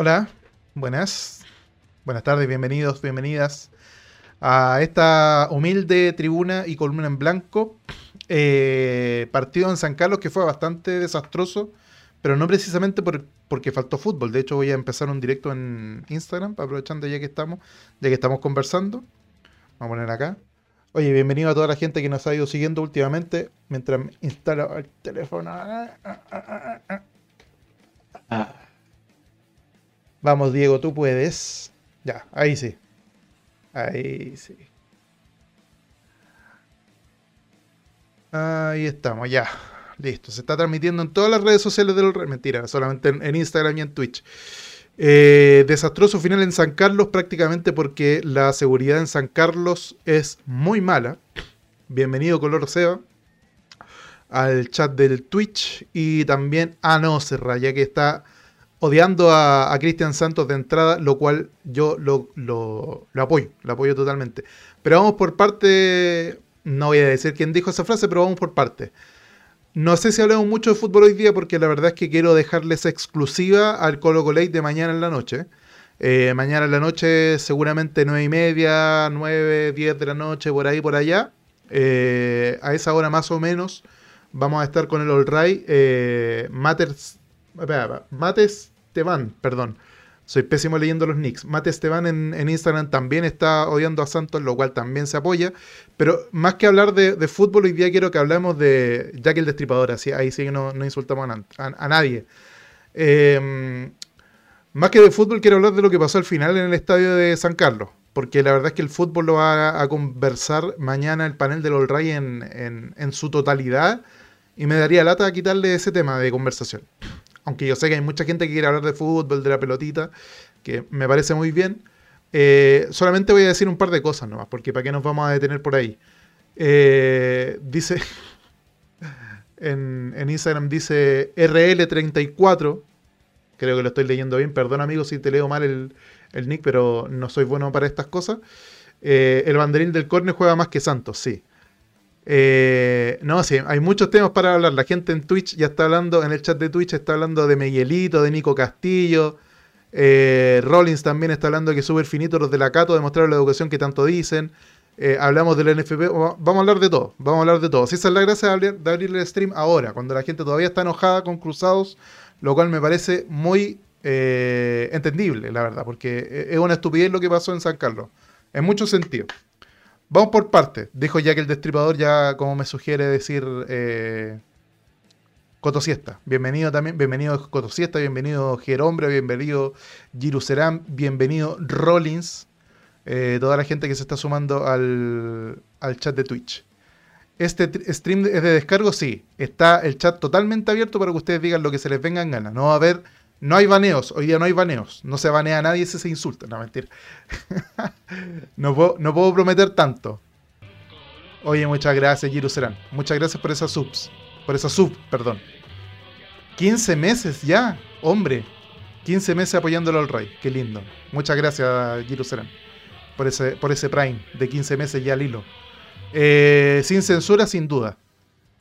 Hola, buenas. Buenas tardes, bienvenidos, bienvenidas a esta humilde tribuna y columna en blanco. Eh, partido en San Carlos que fue bastante desastroso, pero no precisamente por, porque faltó fútbol. De hecho, voy a empezar un directo en Instagram, aprovechando ya que estamos, ya que estamos conversando. Vamos a poner acá. Oye, bienvenido a toda la gente que nos ha ido siguiendo últimamente mientras instalo el teléfono. Vamos, Diego, tú puedes. Ya, ahí sí. Ahí sí. Ahí estamos, ya. Listo. Se está transmitiendo en todas las redes sociales del Mentira, solamente en, Instagram y en Twitch. Eh, desastroso final en San Carlos, prácticamente porque la seguridad en San Carlos es muy mala. Bienvenido, Color Seba, al chat del Twitch. Y también a No ya que está odiando a, Cristian Santos de entrada, lo cual yo lo, lo, apoyo, lo apoyo totalmente. Pero vamos por parte, no voy a decir quién dijo esa frase, pero vamos por parte. No sé si hablamos mucho de fútbol hoy día porque la verdad es que quiero dejarles exclusiva al Colo Colate de mañana en la noche. Eh, mañana en la noche, seguramente 9 y media, 9, 10 de la noche, por ahí, por allá. Eh, a esa hora más o menos vamos a estar con el All Right. Eh, Matters Mate Esteban, perdón. Soy pésimo leyendo los nicks. Mate Esteban en, Instagram también está odiando a Santos, lo cual también se apoya. Pero más que hablar de, fútbol, hoy día quiero que hablemos de Jack el Destripador. Así, ahí sí que no, insultamos a, nadie. Em, más que de fútbol, quiero hablar de lo que pasó al final en el estadio de San Carlos. Porque la verdad es que el fútbol lo va a, conversar mañana el panel del All Ray en, en su totalidad. Y me daría lata quitarle ese tema de conversación aunque yo sé que hay mucha gente que quiere hablar de fútbol, de la pelotita, que me parece muy bien. Eh, solamente voy a decir un par de cosas nomás, porque para qué nos vamos a detener por ahí. Eh, dice, en, Instagram dice RL34, creo que lo estoy leyendo bien, perdón amigo si te leo mal el, nick, pero no soy bueno para estas cosas. Eh, el banderín del córner juega más que Santos, sí. Eh, no, sí, hay muchos temas para hablar. La gente en Twitch ya está hablando, en el chat de Twitch está hablando de Miguelito, de Nico Castillo. Eh, Rollins también está hablando que súper finito los de la Cato demostrar la educación que tanto dicen. Eh, hablamos del NFP, vamos a hablar de todo, vamos a hablar de todo. Si esa es la gracia de abrir, el stream ahora, cuando la gente todavía está enojada con Cruzados, lo cual me parece muy entendible, la verdad, porque es una estupidez lo que pasó en San Carlos, en muchos sentidos. Vamos por partes, dijo ya que el destripador, ya como me sugiere decir eh, Cotosiesta. Bienvenido también, bienvenido Cotosiesta, bienvenido Gerombre, bienvenido Giruserán, bienvenido Rollins, eh, toda la gente que se está sumando al, chat de Twitch. ¿Este stream es de descargo? Sí. Está el chat totalmente abierto para que ustedes digan lo que se les venga en gana. No va a haber no hay baneos, hoy día no hay baneos. No se banea a nadie si se insulta. No, mentira. no, puedo, no puedo prometer tanto. Oye, muchas gracias, Giru Serán. Muchas gracias por esas subs. Por esa sub, perdón. 15 meses ya, hombre. 15 meses apoyándolo al Rey. Qué lindo. Muchas gracias, Giru Serán. Por ese, por ese Prime de 15 meses ya al hilo. Eh, sin censura, sin duda.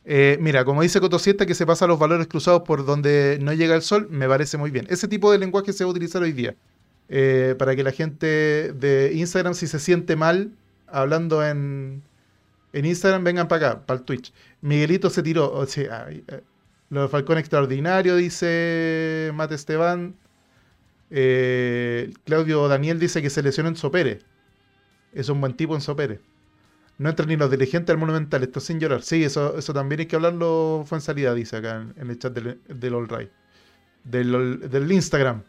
Eh, mira, como dice Cotosieta, que se pasa los valores cruzados por donde no llega el sol, me parece muy bien. Ese tipo de lenguaje se va a utilizar hoy día. Eh, para que la gente de Instagram, si se siente mal hablando en, en Instagram, vengan para acá, para el Twitch. Miguelito se tiró. O eh, lo de Falcón extraordinario, dice Mate Esteban. Claudio Daniel dice que se lesionó en Sopere. Es un buen tipo en Sopere. No entran ni los dirigentes al Monumental, esto sin llorar. Sí, eso, eso también hay que hablarlo, fue en salida, dice acá en, el chat del, del All Right. Del, Instagram.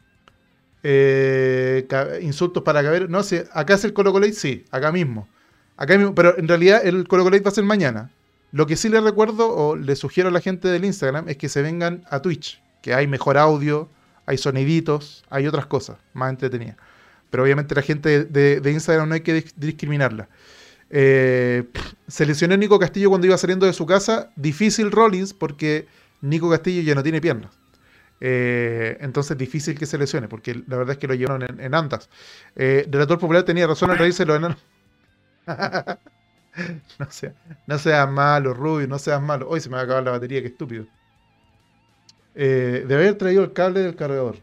Eh, insultos para caber. No sé, acá es el Colo Colate, sí, acá mismo. Acá mismo. Pero en realidad el Colo Colate va a ser mañana. Lo que sí les recuerdo o le sugiero a la gente del Instagram es que se vengan a Twitch, que hay mejor audio, hay soniditos, hay otras cosas más entretenidas. Pero obviamente la gente de Instagram no hay que discriminarla. Eh, se lesionó Nico Castillo cuando iba saliendo de su casa. Difícil Rollins porque Nico Castillo ya no tiene piernas. Eh, entonces difícil que se lesione, porque la verdad es que lo llevaron en, andas. Eh, Relator Popular tenía razón al reírse los enanos. no, sea, seas malo, Rubio, no seas malo. Hoy se me va a acabar la batería, qué estúpido. Eh, debe haber traído el cable del cargador.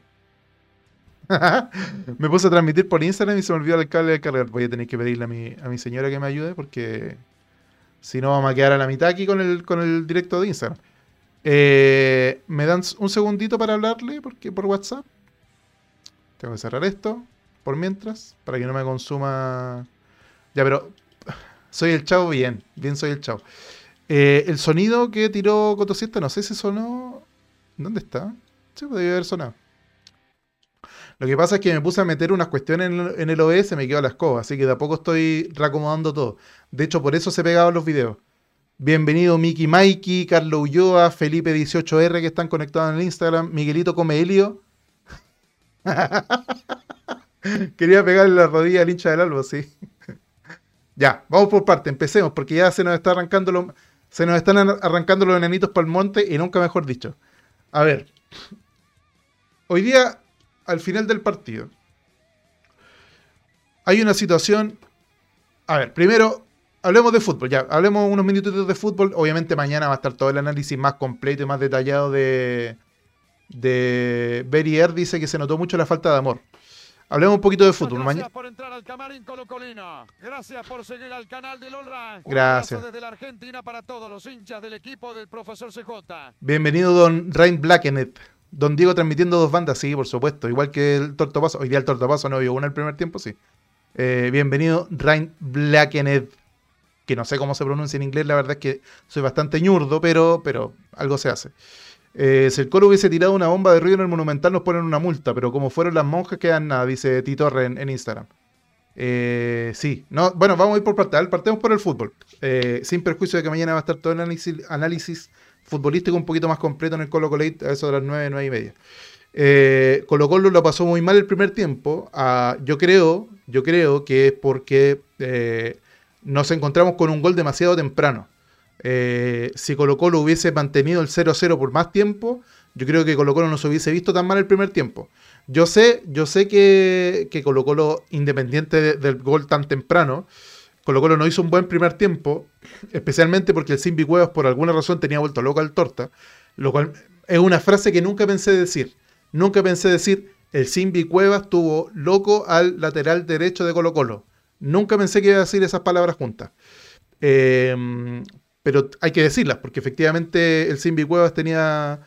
me puse a transmitir por Instagram y se me olvidó el cable de cargar. Voy a tener que pedirle a mi, señora que me ayude porque si no vamos a quedar a la mitad aquí con el, con el directo de Instagram. Eh, ¿Me dan un segundito para hablarle porque por WhatsApp? Tengo que cerrar esto por mientras para que no me consuma... Ya, pero soy el chavo bien, bien soy el chavo. Eh, el sonido que tiró Cotosiesta, no sé si sonó... ¿Dónde está? Sí, podría haber sonado. Lo que pasa es que me puse a meter unas cuestiones en, el OBS, me quedó la escoba, así que de a poco estoy reacomodando todo. De hecho, por eso se pegaban los videos. Bienvenido Miki Mikey, Carlos Ulloa, Felipe18R que están conectados en el Instagram, Miguelito Comelio. Quería pegarle la rodilla al hincha del albo, sí. ya, vamos por parte, empecemos, porque ya se nos está arrancando se nos están arrancando los enanitos para el monte y nunca mejor dicho. A ver, hoy día al final del partido, hay una situación. A ver, primero, hablemos de fútbol, ya, hablemos unos minutitos de fútbol. Obviamente mañana va a estar todo el análisis más completo y más detallado de, de Berrier. Dice que se notó mucho la falta de amor. Hablemos un poquito de fútbol. Gracias por entrar al camarín Colocolino. Gracias por seguir al canal del Olra. Gracias. desde la Argentina para todos los hinchas del equipo del profesor CJ. Bienvenido, don Rain Blackenet. Don Diego transmitiendo dos bandas, sí, por supuesto. Igual que el Tortopaso. Hoy día el Tortopaso no vio una el primer tiempo, sí. Eh, bienvenido, Rain Blackened. Que no sé cómo se pronuncia en inglés, la verdad es que soy bastante ñurdo, pero, pero algo se hace. Eh, si el coro hubiese tirado una bomba de ruido en el Monumental, nos ponen una multa, pero como fueron las monjas, quedan nada, dice Titorre en, en Instagram. Eh, sí, no, bueno, vamos a ir por parte. Partemos por el fútbol. sin perjuicio de que mañana va a estar todo el análisis futbolístico un poquito más completo en el Colo Colo a eso de las 9, 9 y media. Eh, Colo Colo lo pasó muy mal el primer tiempo. Ah, yo creo, yo creo que es porque eh, nos encontramos con un gol demasiado temprano. Eh, si Colo Colo hubiese mantenido el 0-0 por más tiempo, yo creo que Colo Colo no se hubiese visto tan mal el primer tiempo. Yo sé, yo sé que, Colo Colo, independiente del gol tan temprano, Colo Colo no hizo un buen primer tiempo, especialmente porque el Simbi Cuevas por alguna razón tenía vuelto loco al torta, lo cual es una frase que nunca pensé decir. Nunca pensé decir, el Simbi Cuevas tuvo loco al lateral derecho de Colo Colo. Nunca pensé que iba a decir esas palabras juntas. Em, pero hay que decirlas, porque efectivamente el Simbi Cuevas tenía.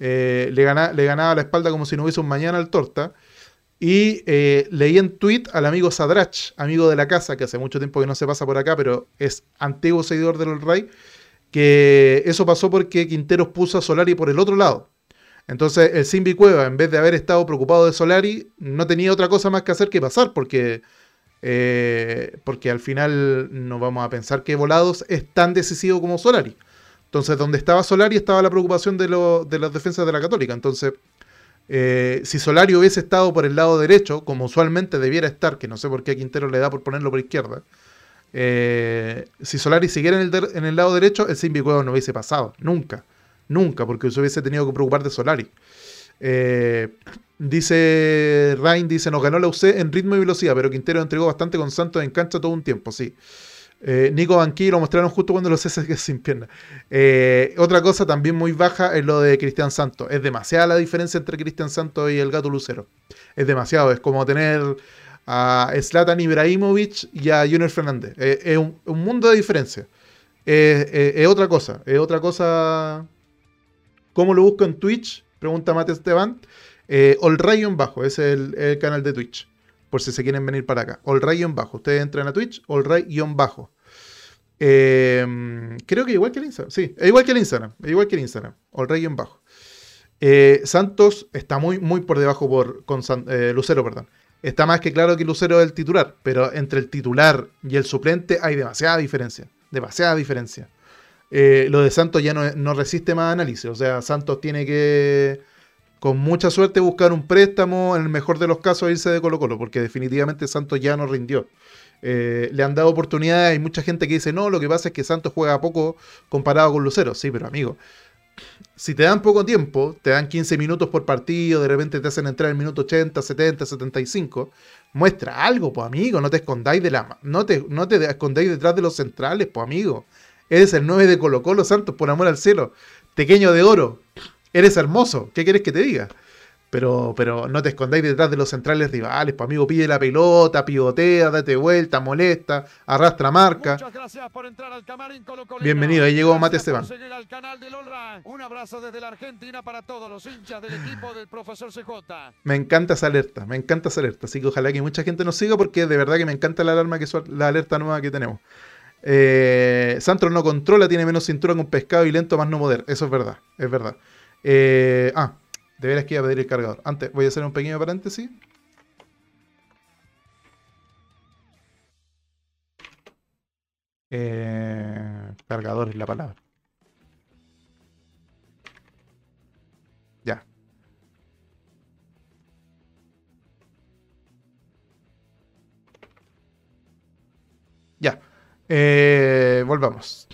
Eh, le, le ganaba la espalda como si no hubiese un mañana al torta. Y eh, leí en tweet al amigo Sadrach, amigo de la casa, que hace mucho tiempo que no se pasa por acá, pero es antiguo seguidor del Rey, que eso pasó porque Quinteros puso a Solari por el otro lado. Entonces el Simbi Cueva, en vez de haber estado preocupado de Solari, no tenía otra cosa más que hacer que pasar, porque, eh, porque al final no vamos a pensar que Volados es tan decisivo como Solari. Entonces, donde estaba Solari estaba la preocupación de, de las defensas de la Católica. Entonces, eh, si Solari hubiese estado por el lado derecho, como usualmente debiera estar, que no sé por qué Quintero le da por ponerlo por izquierda, eh, si Solari siguiera en el, lado derecho, el Simbi no hubiese pasado. Nunca. Nunca, porque se hubiese tenido que preocupar de Solari. Eh, dice Rain, dice, nos ganó la UC en ritmo y velocidad, pero Quintero entregó bastante con Santos en cancha todo un tiempo, sí. Eh, Nico Banqui lo mostraron justo cuando los que sin pierna. Eh, otra cosa también muy baja es lo de Cristian Santos. Es demasiada la diferencia entre Cristian Santos y el gato Lucero. Es demasiado. Es como tener a Zlatan Ibrahimovic y a Junior Fernández. Eh, es un, mundo de diferencia. es otra cosa. Es otra cosa. ¿Cómo lo busco en Twitch? Pregunta Mate Esteban. Eh, Rayon bajo, ese es el, canal de Twitch. Por si se quieren venir para acá. Rayon bajo. Ustedes entran a Twitch, Rayon bajo. Eh, creo que igual que el Instagram. Sí, es igual que el Instagram. Es igual que el Instagram. All en bajo. Eh, Santos está muy, muy por debajo por, con eh, Lucero, perdón. Está más que claro que Lucero es el titular, pero entre el titular y el suplente hay demasiada diferencia. Demasiada diferencia. lo de Santos ya no, no, resiste más análisis. O sea, Santos tiene que, con mucha suerte, buscar un préstamo, en el mejor de los casos, irse de Colo Colo, porque definitivamente Santos ya no rindió. Eh, le han dado oportunidades. Hay mucha gente que dice, no, lo que pasa es que Santos juega poco comparado con Lucero. Sí, pero amigo, si te dan poco tiempo, te dan 15 minutos por partido, de repente te hacen entrar en el minuto 80, 70, 75, muestra algo, pues amigo, no te escondáis de la no te, no te escondáis detrás de los centrales, pues amigo. Eres el 9 de Colo Colo Santos, por amor al cielo. Pequeño de oro. Eres hermoso. ¿Qué quieres que te diga? Pero, pero no te escondáis detrás de los centrales rivales. Pues amigo, pide la pelota, pivotea, date vuelta, molesta, arrastra marca. Muchas gracias por entrar al camarín Colocolino. Bienvenido, ahí llegó Mate Esteban. Un abrazo desde la Argentina para todos los hinchas del equipo del profesor CJ. Me encanta esa alerta, me encanta esa alerta. Así que ojalá que mucha gente nos siga porque de verdad que me encanta la alarma que la alerta nueva que tenemos. Eh, Santos no controla, tiene menos cintura con pescado y lento más no poder. Eso es verdad, es verdad. Eh, ah, de veras que iba a pedir el cargador. Antes, voy a hacer un pequeño paréntesis. Eh, cargador es la palabra. Ya. Ya. Eh, volvamos.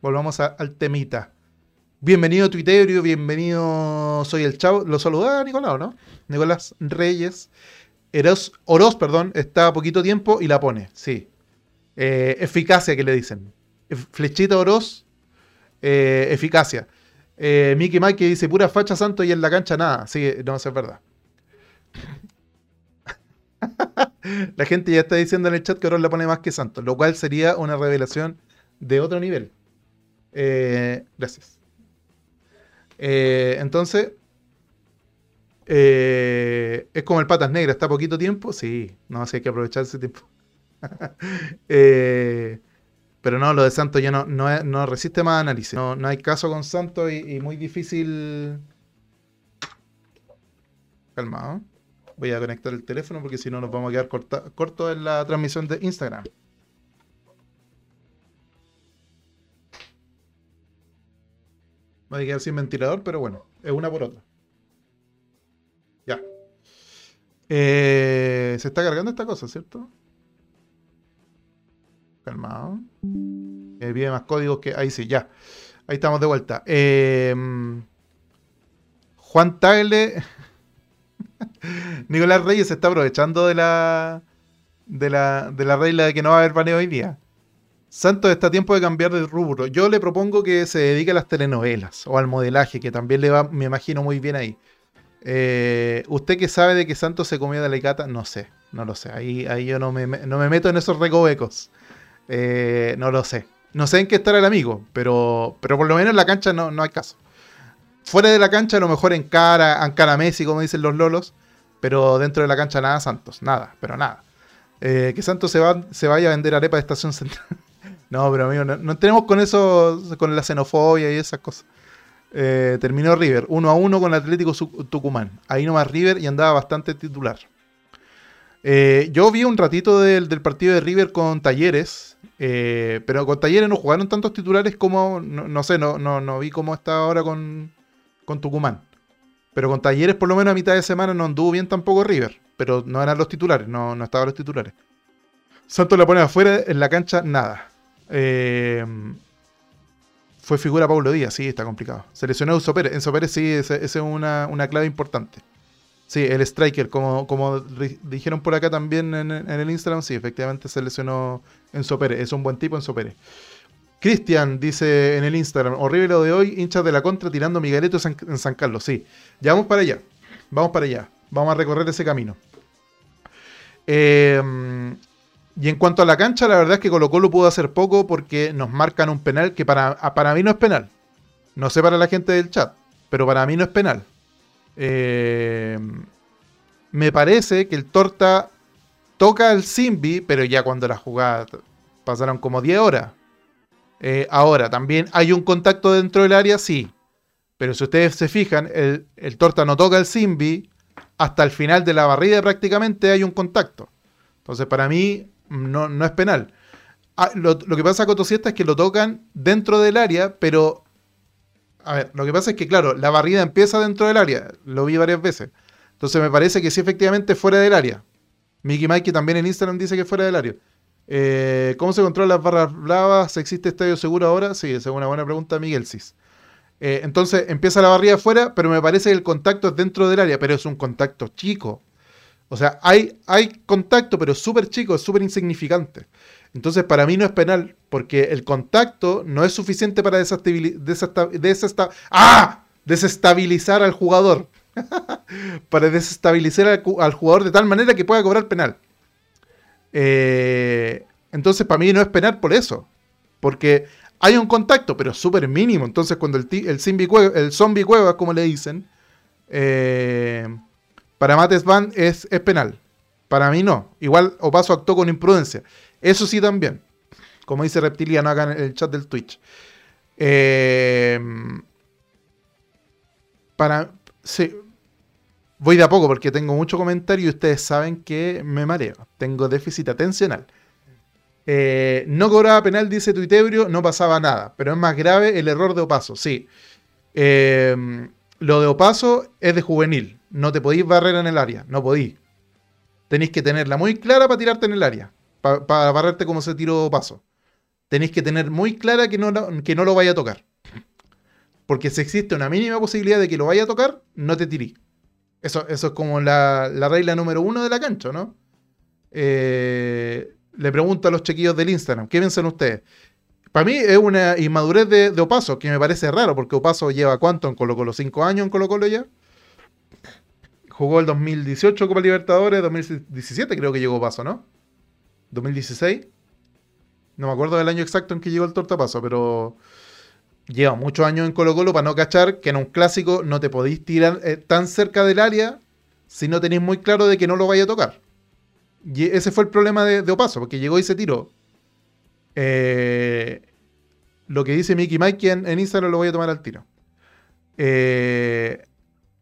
Volvamos a- al temita. Bienvenido Twitterio, bienvenido Soy el Chavo. Lo saludaba Nicolás, ¿no? Nicolás Reyes. Eros, Oroz, perdón, está a poquito tiempo y la pone, sí. Eh, eficacia que le dicen. Flechita Oroz, eh, eficacia. Eh, Mickey Mike que dice pura facha santo y en la cancha nada. Sí, no, eso es verdad. La gente ya está diciendo en el chat que Oroz la pone más que santo, lo cual sería una revelación de otro nivel. Eh, gracias. Eh, entonces, eh, es como el patas negras, está poquito tiempo. Sí, no, sí hay que aprovechar ese tiempo. Eh, pero no, lo de Santos ya no, no, no resiste más análisis. No, no hay caso con Santos y, y muy difícil. Calmado. Voy a conectar el teléfono porque si no nos vamos a quedar corta- cortos en la transmisión de Instagram. Voy a quedar sin ventilador, pero bueno, es una por otra. Ya. Eh, se está cargando esta cosa, ¿cierto? Calmado. Eh, más códigos que. Ahí sí, ya. Ahí estamos de vuelta. Eh, Juan Tagle. Nicolás Reyes se está aprovechando de la, de la. de la regla de que no va a haber baneo hoy día. Santos está a tiempo de cambiar de rubro. Yo le propongo que se dedique a las telenovelas o al modelaje, que también le va, me imagino, muy bien ahí. Eh, ¿Usted que sabe de que Santos se comió de la Icata? No sé, no lo sé. Ahí, ahí yo no me, me- no me meto en esos recovecos. Eh, no lo sé. No sé en qué estará el amigo, pero, pero por lo menos en la cancha no, no hay caso. Fuera de la cancha, a lo mejor en cara, en cara Messi, como dicen los lolos, pero dentro de la cancha nada Santos, nada, pero nada. Eh, que Santos se, va, se vaya a vender arepa de estación central. no, pero amigo, no, no tenemos con eso, con la xenofobia y esas cosas. Eh, terminó River 1 a 1 con Atlético Tucumán. Ahí nomás River y andaba bastante titular. Eh, yo vi un ratito del, del partido de River con Talleres, eh, pero con Talleres no jugaron tantos titulares como, no, no sé, no, no, no vi cómo está ahora con, con Tucumán. Pero con Talleres por lo menos a mitad de semana no anduvo bien tampoco River, pero no eran los titulares, no, no estaban los titulares. Santos la pone afuera, en la cancha nada. Eh, fue figura Paulo Díaz, sí, está complicado. Se lesionó Enzo Pérez. Enzo sí, esa es una, una clave importante. Sí, el striker, como, como dijeron por acá también en, el Instagram, sí, efectivamente se lesionó Enzo Pérez. Es un buen tipo Enzo Pérez. Cristian dice en el Instagram, horrible lo de hoy, hinchas de la contra tirando Miguelito San- en San Carlos. Sí, ya vamos para allá. Vamos para allá. Vamos a recorrer ese camino. Eh, y en cuanto a la cancha, la verdad es que Colo Colo pudo hacer poco porque nos marcan un penal que para, para mí no es penal. No sé para la gente del chat, pero para mí no es penal. Eh, me parece que el Torta toca al Simbi, pero ya cuando la jugada pasaron como 10 horas. Eh, ahora, también hay un contacto dentro del área, sí. Pero si ustedes se fijan, el, el Torta no toca al Simbi, hasta el final de la barrida prácticamente hay un contacto. Entonces, para mí, no, no es penal. Ah, lo, que pasa con Tosiesta es que lo tocan dentro del área, pero. A ver, lo que pasa es que, claro, la barrida empieza dentro del área. Lo vi varias veces. Entonces, me parece que sí, efectivamente, fuera del área. Mickey Mikey también en Instagram dice que fuera del área. Eh, ¿Cómo se controlan las barras bravas? ¿Existe estadio seguro ahora? Sí, es una buena pregunta, Miguel Cis. Eh, entonces empieza la barrida afuera, pero me parece que el contacto es dentro del área, pero es un contacto chico. O sea, hay, hay contacto, pero súper chico, es súper insignificante. Entonces, para mí no es penal, porque el contacto no es suficiente para desestabili- desesta- desesta- ¡Ah! desestabilizar al jugador. para desestabilizar al, jugador de tal manera que pueda cobrar penal. Eh, entonces, para mí no es penal por eso. Porque hay un contacto, pero súper mínimo. Entonces, cuando el, el, el zombie cueva, como le dicen, eh, para Mates Van es, penal. Para mí no. Igual Opaso actuó con imprudencia. Eso sí también. Como dice Reptiliano acá en el chat del Twitch. Eh, para. Sí, voy de a poco porque tengo mucho comentario y ustedes saben que me mareo. Tengo déficit atencional. Eh, no cobraba penal, dice Tuitebrio, no pasaba nada. Pero es más grave el error de Opaso, sí. Eh, lo de Opaso es de juvenil. No te podéis barrer en el área, no podéis. Tenéis que tenerla muy clara para tirarte en el área. Para barrerte como se tiró Opaso. Tenéis que tener muy clara que no, que no lo vaya a tocar. Porque si existe una mínima posibilidad de que lo vaya a tocar, no te tirís. Eso, eso es como la, la regla número uno de la cancha, ¿no? Eh, le pregunto a los chequillos del Instagram, ¿qué piensan ustedes? Para mí es una inmadurez de, Opaso, que me parece raro, porque Opaso lleva cuánto en Colo Colo, cinco años en Colo Colo ya. Jugó el 2018 Copa Libertadores, 2017 creo que llegó Opaso, ¿no? 2016. No me acuerdo del año exacto en que llegó el tortapaso, pero lleva muchos años en Colo Colo para no cachar que en un clásico no te podéis tirar eh, tan cerca del área si no tenéis muy claro de que no lo vaya a tocar. Y ese fue el problema de, Opaso, porque llegó y se tiró. Eh, lo que dice Mickey Mike en, en, Instagram lo voy a tomar al tiro. Eh,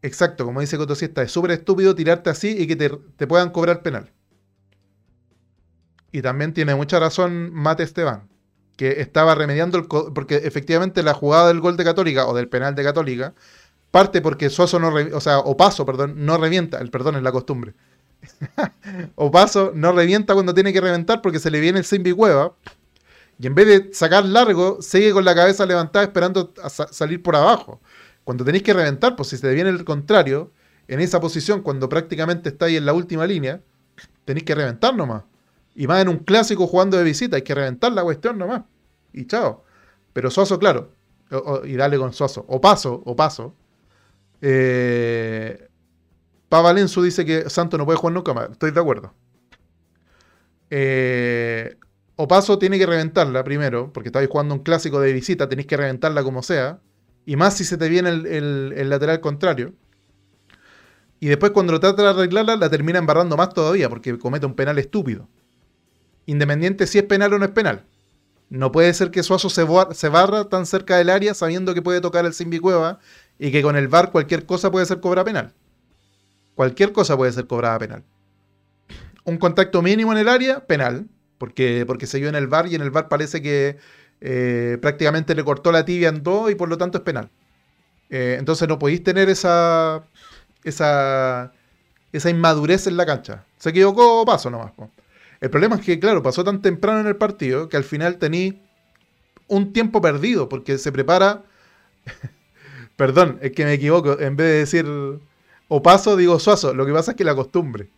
exacto, como dice Cotosiesta, es súper estúpido tirarte así y que te, puedan cobrar penal. Y también tiene mucha razón Mate Esteban, que estaba remediando el... Porque efectivamente la jugada del gol de Católica o del penal de Católica parte porque Suazo no... O sea, o Paso, perdón, no revienta. El perdón es la costumbre. o paso, no revienta cuando tiene que reventar porque se le viene el Simbi Cueva. Y en vez de sacar largo, sigue con la cabeza levantada esperando salir por abajo. Cuando tenéis que reventar, pues si se viene el contrario, en esa posición, cuando prácticamente estáis en la última línea, tenéis que reventar nomás. Y más en un clásico jugando de visita, hay que reventar la cuestión nomás. Y chao. Pero Suazo, claro. y dale con Suazo. O paso, o paso. Eh, Pavalenzo dice que Santos no puede jugar nunca más. Estoy de acuerdo. Eh, Opaso tiene que reventarla primero, porque estáis jugando un clásico de visita, tenéis que reventarla como sea. Y más si se te viene el, lateral contrario. Y después cuando trata de arreglarla, la termina embarrando más todavía, porque comete un penal estúpido. Independiente si es penal o no es penal. No puede ser que Suazo se, se barra tan cerca del área sabiendo que puede tocar el Simbi Cueva y que con el VAR cualquier cosa puede ser cobra penal. Cualquier cosa puede ser cobrada penal. Un contacto mínimo en el área, penal, porque, porque se vio en el bar y en el bar parece que eh, prácticamente le cortó la tibia en dos y por lo tanto es penal. Eh, entonces no podéis tener esa, esa, esa inmadurez en la cancha. Se equivocó, paso nomás. El problema es que, claro, pasó tan temprano en el partido que al final tení un tiempo perdido porque se prepara. Perdón, es que me equivoco. En vez de decir o paso, digo suazo. Lo que pasa es que la costumbre.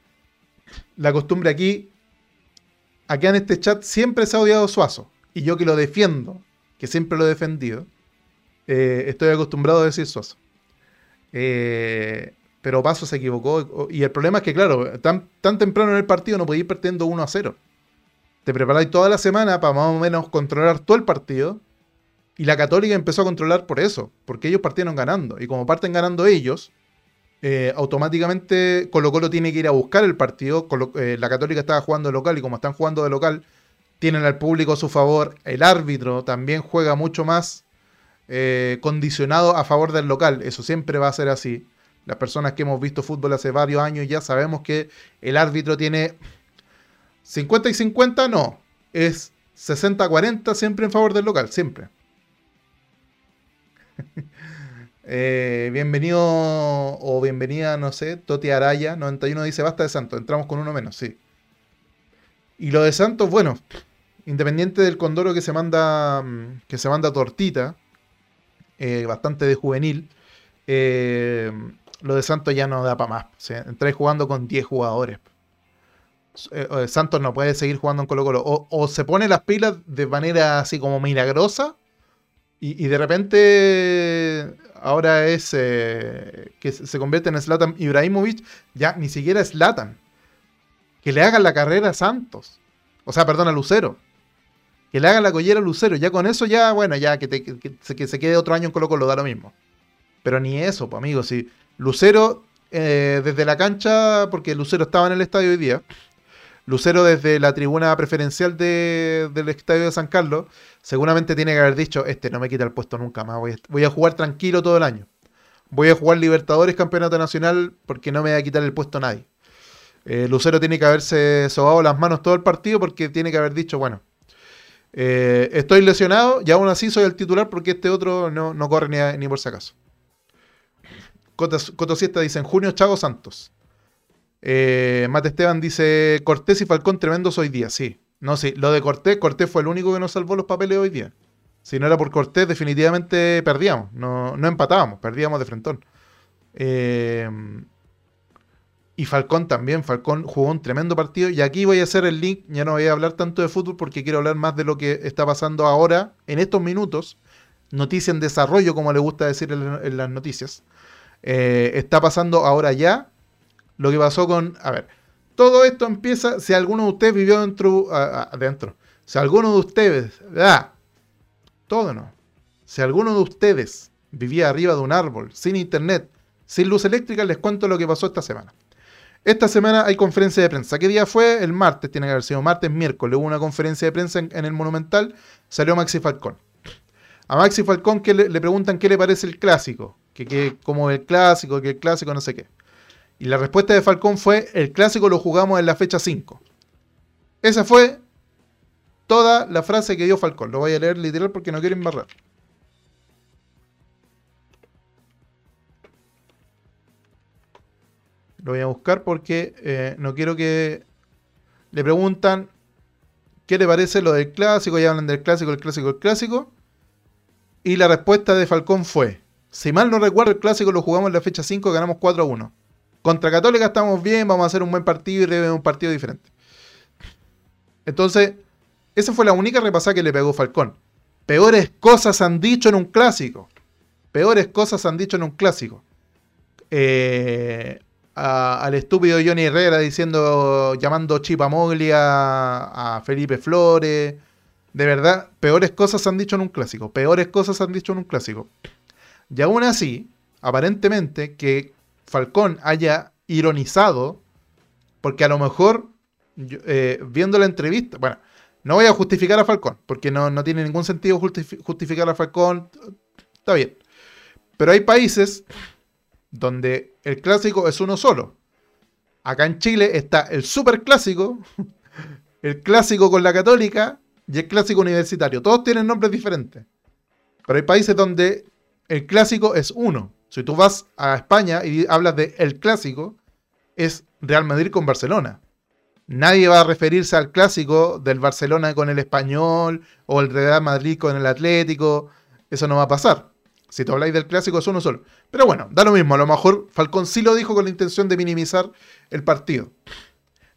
La costumbre aquí, aquí en este chat siempre se ha odiado suazo. Y yo que lo defiendo, que siempre lo he defendido, eh, estoy acostumbrado a decir suazo. Eh, pero Paso se equivocó. Y el problema es que, claro, tan, tan temprano en el partido no podía ir perdiendo 1 a 0. Te preparáis toda la semana para más o menos controlar todo el partido. Y la Católica empezó a controlar por eso, porque ellos partieron ganando. Y como parten ganando ellos, eh, automáticamente Colo Colo tiene que ir a buscar el partido. Eh, la Católica estaba jugando de local y como están jugando de local, tienen al público a su favor. El árbitro también juega mucho más eh, condicionado a favor del local. Eso siempre va a ser así. Las personas que hemos visto fútbol hace varios años ya sabemos que el árbitro tiene 50 y 50, no. Es 60-40 siempre en favor del local, siempre. Eh, bienvenido o bienvenida, no sé, Toti Araya, 91 dice, basta de Santos, entramos con uno menos, sí. Y lo de Santos, bueno, independiente del Condoro que se manda, mm, que se manda tortita, eh, bastante de juvenil, eh, lo de Santos ya no da para más. O jugando con 10 jugadores. Santos no puede seguir jugando en Colo Colo. O, se pone las pilas de manera así como milagrosa, y de repente ahora es eh, que se convierte en Zlatan Ibrahimovic, ya ni siquiera es. Que le hagan la carrera a Santos. O sea, perdón, a Lucero. Que le hagan la collera a Lucero. Ya con eso, ya, bueno, ya que, te- que se quede otro año en Colo Colo da lo mismo. Pero ni eso, pues amigos. Si Lucero, eh, desde la cancha, porque Lucero estaba en el estadio hoy día. Lucero desde la tribuna preferencial de- del estadio de San Carlos, seguramente tiene que haber dicho, este no me quita el puesto nunca más, voy a, jugar tranquilo todo el año. Voy a jugar Libertadores, Campeonato Nacional, porque no me va a quitar el puesto nadie. Eh, Lucero tiene que haberse sobado las manos todo el partido porque tiene que haber dicho, bueno, eh, estoy lesionado y aún así soy el titular porque este otro no, no corre ni por si acaso. Coto, Coto Siesta dice, en junio Chago Santos. Eh, Mate Esteban dice, Cortés y Falcón tremendos hoy día, sí. No, sí, lo de Cortés, Cortés fue el único que nos salvó los papeles hoy día. Si no era por Cortés, definitivamente perdíamos. No, no empatábamos, perdíamos de frentón. Eh, y Falcón también. Falcón jugó un tremendo partido. Y aquí voy a hacer el link. Ya no voy a hablar tanto de fútbol porque quiero hablar más de lo que está pasando ahora, en estos minutos. Noticia en desarrollo, como le gusta decir en, las noticias. Eh, está pasando ahora ya lo que pasó con. A ver, todo esto empieza. Si alguno de ustedes vivió dentro. adentro. Si alguno de ustedes. Ah, todo no. Si alguno de ustedes vivía arriba de un árbol, sin internet, sin luz eléctrica, les cuento lo que pasó esta semana. Esta semana hay conferencia de prensa. ¿Qué día fue? El martes, tiene que haber sido martes, miércoles. Hubo una conferencia de prensa en, en el Monumental. Salió Maxi Falcón. A Maxi Falcón que le, le preguntan qué le parece el clásico. Que, que como el clásico, que el clásico no sé qué. Y la respuesta de Falcón fue, el clásico lo jugamos en la fecha 5. Esa fue toda la frase que dio Falcón. Lo voy a leer literal porque no quiero embarrar. Lo voy a buscar porque eh, no quiero que le preguntan qué le parece lo del clásico, ya hablan del clásico, el clásico, el clásico. Y la respuesta de Falcón fue, si mal no recuerdo, el clásico lo jugamos en la fecha 5, ganamos 4 a 1. Contra Católica estamos bien, vamos a hacer un buen partido y debe un partido diferente. Entonces, esa fue la única repasada que le pegó Falcón. Peores cosas han dicho en un clásico. Peores cosas han dicho en un clásico. Eh, al estúpido Johnny Herrera diciendo, llamando Moglia a, a Felipe Flores. De verdad, peores cosas han dicho en un clásico. Peores cosas han dicho en un clásico. Y aún así, aparentemente, que Falcón haya ironizado, porque a lo mejor, eh, viendo la entrevista, bueno, no voy a justificar a Falcón, porque no, no tiene ningún sentido justifi- justificar a Falcón, está bien. Pero hay países donde el clásico es uno solo. Acá en Chile está el super clásico, el clásico con la católica y el clásico universitario. Todos tienen nombres diferentes. Pero hay países donde el clásico es uno. Si tú vas a España y hablas de el clásico, es Real Madrid con Barcelona. Nadie va a referirse al clásico del Barcelona con el español o el Real Madrid con el Atlético. Eso no va a pasar. Si te habláis del clásico es uno solo. Pero bueno, da lo mismo. A lo mejor Falcón sí lo dijo con la intención de minimizar el partido.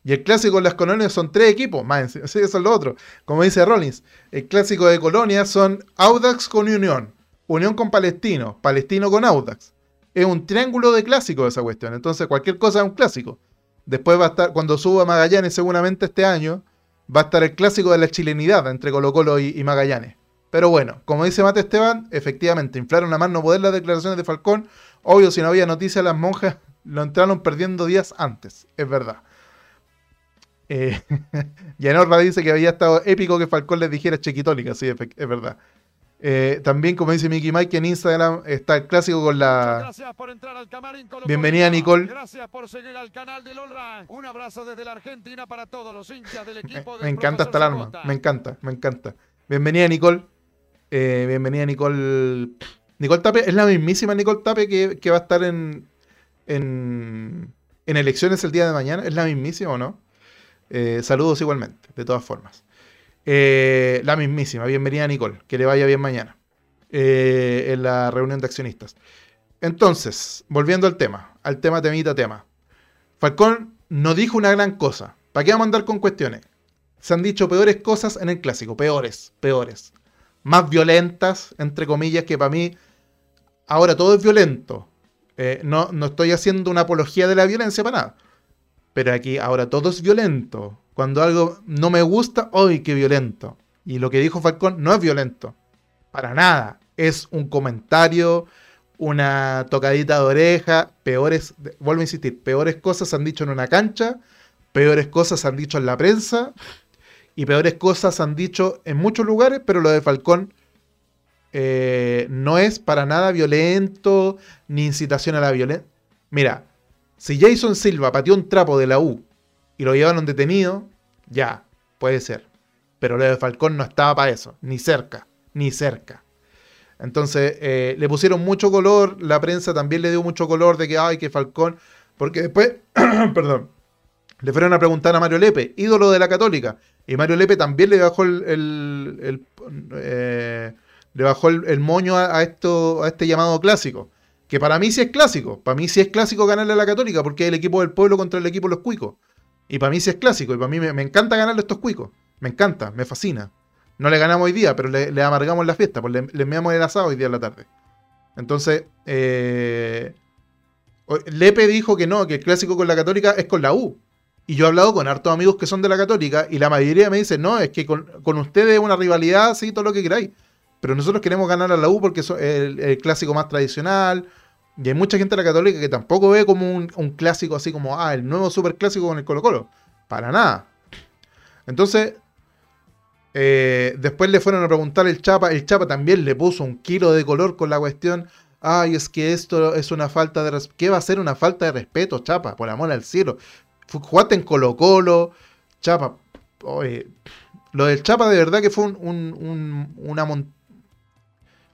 Y el clásico en las colonias son tres equipos. Más eso es lo otro. Como dice Rollins, el clásico de Colonia son Audax con Unión, Unión con Palestino, Palestino con Audax. Es un triángulo de clásico esa cuestión. Entonces cualquier cosa es un clásico. Después va a estar, cuando suba Magallanes seguramente este año, va a estar el clásico de la chilenidad entre Colo Colo y, Magallanes. Pero bueno, como dice Mate Esteban, efectivamente, inflaron a más no poder las declaraciones de Falcón. Obvio, si no había noticias, las monjas lo entraron perdiendo días antes. Es verdad. Eh, Yanorra dice que había estado épico que Falcón les dijera chequitólica. Sí, es verdad. Eh, también, como dice Mickey Mike, en Instagram está el clásico con la. Gracias por entrar al camarín Colo Bienvenida. Nicole. Gracias por seguir al canal de LOLRA. Un abrazo desde la Argentina para todos los hinchas del Me, equipo me del encanta esta alarma. Me encanta, me encanta. Bienvenida, Nicole. Eh, bienvenida, Nicole. Nicole Tape es la mismísima Nicole Tape que, que va a estar en, en, en elecciones el día de mañana. ¿Es la mismísima o no? Eh, saludos igualmente, de todas formas. Eh, la mismísima. Bienvenida, Nicole. Que le vaya bien mañana. eh, en la reunión de accionistas. Entonces, volviendo al tema, al tema temita tema. Falcón no dijo una gran cosa. ¿Para qué vamos a andar con cuestiones? Se han dicho peores cosas en el clásico, peores, peores. más violentas, entre comillas, que para mí ahora todo es violento. Eh, no, no estoy haciendo una apología de la violencia para nada. Pero aquí ahora todo es violento. Cuando algo no me gusta, ¡ay, qué violento! Y lo que dijo Falcón no es violento. Para nada. Es un comentario, una tocadita de oreja. Peores, vuelvo a insistir, peores cosas se han dicho en una cancha, peores cosas se han dicho en la prensa y peores cosas han dicho en muchos lugares, pero lo de Falcón eh, no es para nada violento ni incitación a la violencia. Mira, si Jason Silva pateó un trapo de la U y lo llevaron detenido, ya, puede ser. Pero lo de Falcón no estaba para eso, ni cerca, ni cerca. Entonces, eh, le pusieron mucho color, la prensa también le dio mucho color de que, ay, que Falcón, porque después, perdón, le fueron a preguntar a Mario Lepe, ídolo de la Católica, y Mario Lepe también le bajó el, eh, le bajó el, moño a, esto, a este llamado clásico. Que para mí sí es clásico. Para mí sí es clásico ganarle a la Católica, porque es el equipo del pueblo contra el equipo de los cuicos. Y para mí sí es clásico. Y para mí me, encanta ganarle estos cuicos. Me encanta, me fascina. No le ganamos hoy día, pero le, amargamos la fiesta, pues le, le meamos el asado hoy día en la tarde. Entonces, eh, Lepe dijo que no, que el clásico con la Católica es con la U. Y yo he hablado con hartos amigos que son de la Católica y la mayoría me dice, no, es que con, ustedes es una rivalidad, sí, todo lo que queráis. Pero nosotros queremos ganar a la U porque es el, clásico más tradicional. Y hay mucha gente de la Católica que tampoco ve como un, clásico así como, ah, el nuevo superclásico con el Colo Colo. Para nada. Entonces, eh, después le fueron a preguntar el Chapa. El Chapa también le puso un kilo de color con la cuestión. Ay, es que esto es una falta de respeto. ¿Qué va a ser una falta de respeto, Chapa? Por amor al cielo jugaste en Colo Colo, Chapa. lo del Chapa de verdad que fue una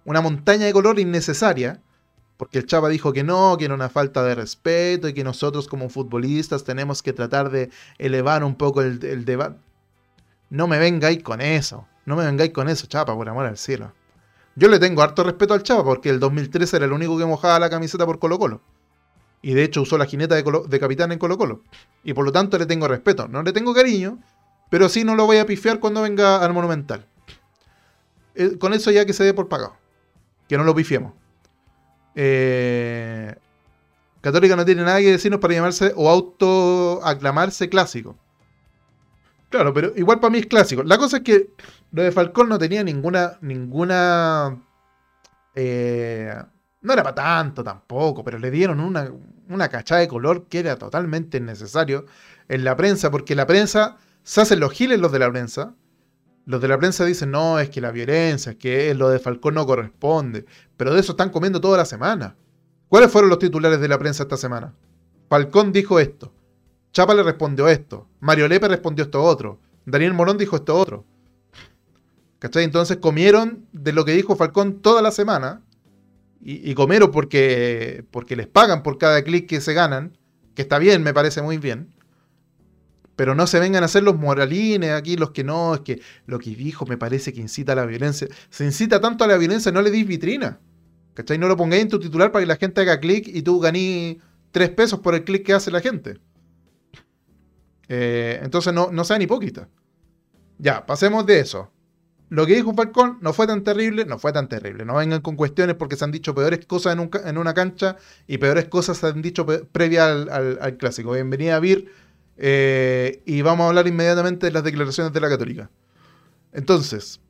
montaña de color innecesaria. Porque el Chapa dijo que no, que era una falta de respeto y que nosotros como futbolistas tenemos que tratar de elevar un poco el, debate. No me vengáis con eso. No me vengáis con eso, Chapa, por amor al cielo. Yo le tengo harto respeto al Chapa porque el 2013 era el único que mojaba la camiseta por Colo Colo. Y de hecho usó la jineta de, capitán en Colo Colo. Y por lo tanto le tengo respeto. No le tengo cariño, pero sí no lo voy a pifiar cuando venga al Monumental. Eh, con eso ya que se dé por pagado. Que no lo pifiemos. Eh, Católica no tiene nada que decirnos para llamarse o autoaclamarse clásico. Claro, pero igual para mí es clásico. La cosa es que lo de Falcón no tenía ninguna. ninguna. Eh, no era para tanto tampoco, pero le dieron una, una cachada de color que era totalmente necesario en la prensa, porque la prensa, se hacen los giles los de la prensa. Los de la prensa dicen, no, es que la violencia, es que lo de Falcón no corresponde. Pero de eso están comiendo toda la semana. ¿Cuáles fueron los titulares de la prensa esta semana? Falcón dijo esto. Chapa le respondió esto. Mario Lepe respondió esto otro. Daniel Morón dijo esto otro. ¿Cachai? Entonces comieron de lo que dijo Falcón toda la semana y, Comero porque, porque les pagan por cada clic que se ganan, que está bien, me parece muy bien. Pero no se vengan a hacer los moralines aquí, los que no, es que lo que dijo me parece que incita a la violencia. Se incita tanto a la violencia, no le dis vitrina. ¿Cachai? No lo pongáis en tu titular para que la gente haga clic y tú ganí tres pesos por el clic que hace la gente. Eh, entonces no, no sean hipócritas. Ya, pasemos de eso lo que dijo Falcón no fue tan terrible, no fue tan terrible. No vengan con cuestiones porque se han dicho peores cosas en, una cancha y peores cosas se han dicho previa al, clásico. Bienvenida Vir eh, y vamos a hablar inmediatamente de las declaraciones de la Católica. Entonces,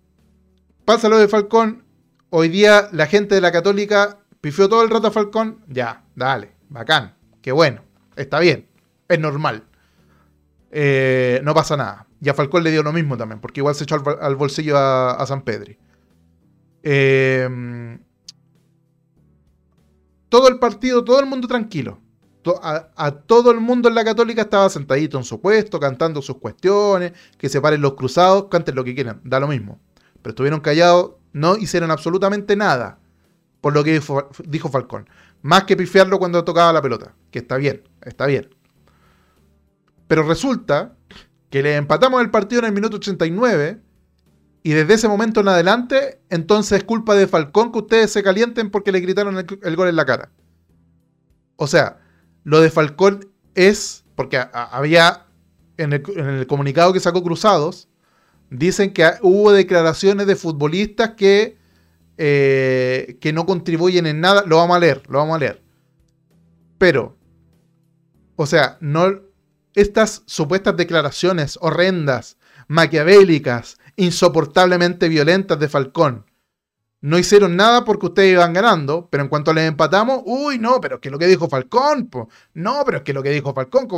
pasa lo de Falcón. Hoy día la gente de la Católica pifió todo el rato a Falcón. Ya, dale, bacán, qué bueno, está bien, es normal. Eh, no pasa nada. Y a Falcón le dio lo mismo también, porque igual se echó al, bolsillo a, San Pedri. Em, todo el partido, todo el mundo tranquilo. A, todo el mundo en la Católica estaba sentadito en su puesto, cantando sus cuestiones, que se paren los cruzados, canten lo que quieran, da lo mismo. Pero estuvieron callados, no hicieron absolutamente nada por lo que dijo, Falcón. Más que pifiarlo cuando tocaba la pelota, que está bien, está bien. Pero resulta que le empatamos el partido en el minuto 89 y desde ese momento en adelante, entonces es culpa de Falcón que ustedes se calienten porque le gritaron el, gol en la cara. O sea, lo de Falcón es, porque había en el, comunicado que sacó Cruzados, Dicen que hubo declaraciones de futbolistas que, eh, que no contribuyen en nada. Lo vamos a leer, lo vamos a leer. Pero, o sea, no, estas supuestas declaraciones horrendas, maquiavélicas, insoportablemente violentas de Falcón, no hicieron nada porque ustedes iban ganando, pero en cuanto les empatamos, uy, no, pero es que lo que dijo Falcón, no, pero es que lo que dijo Falcón,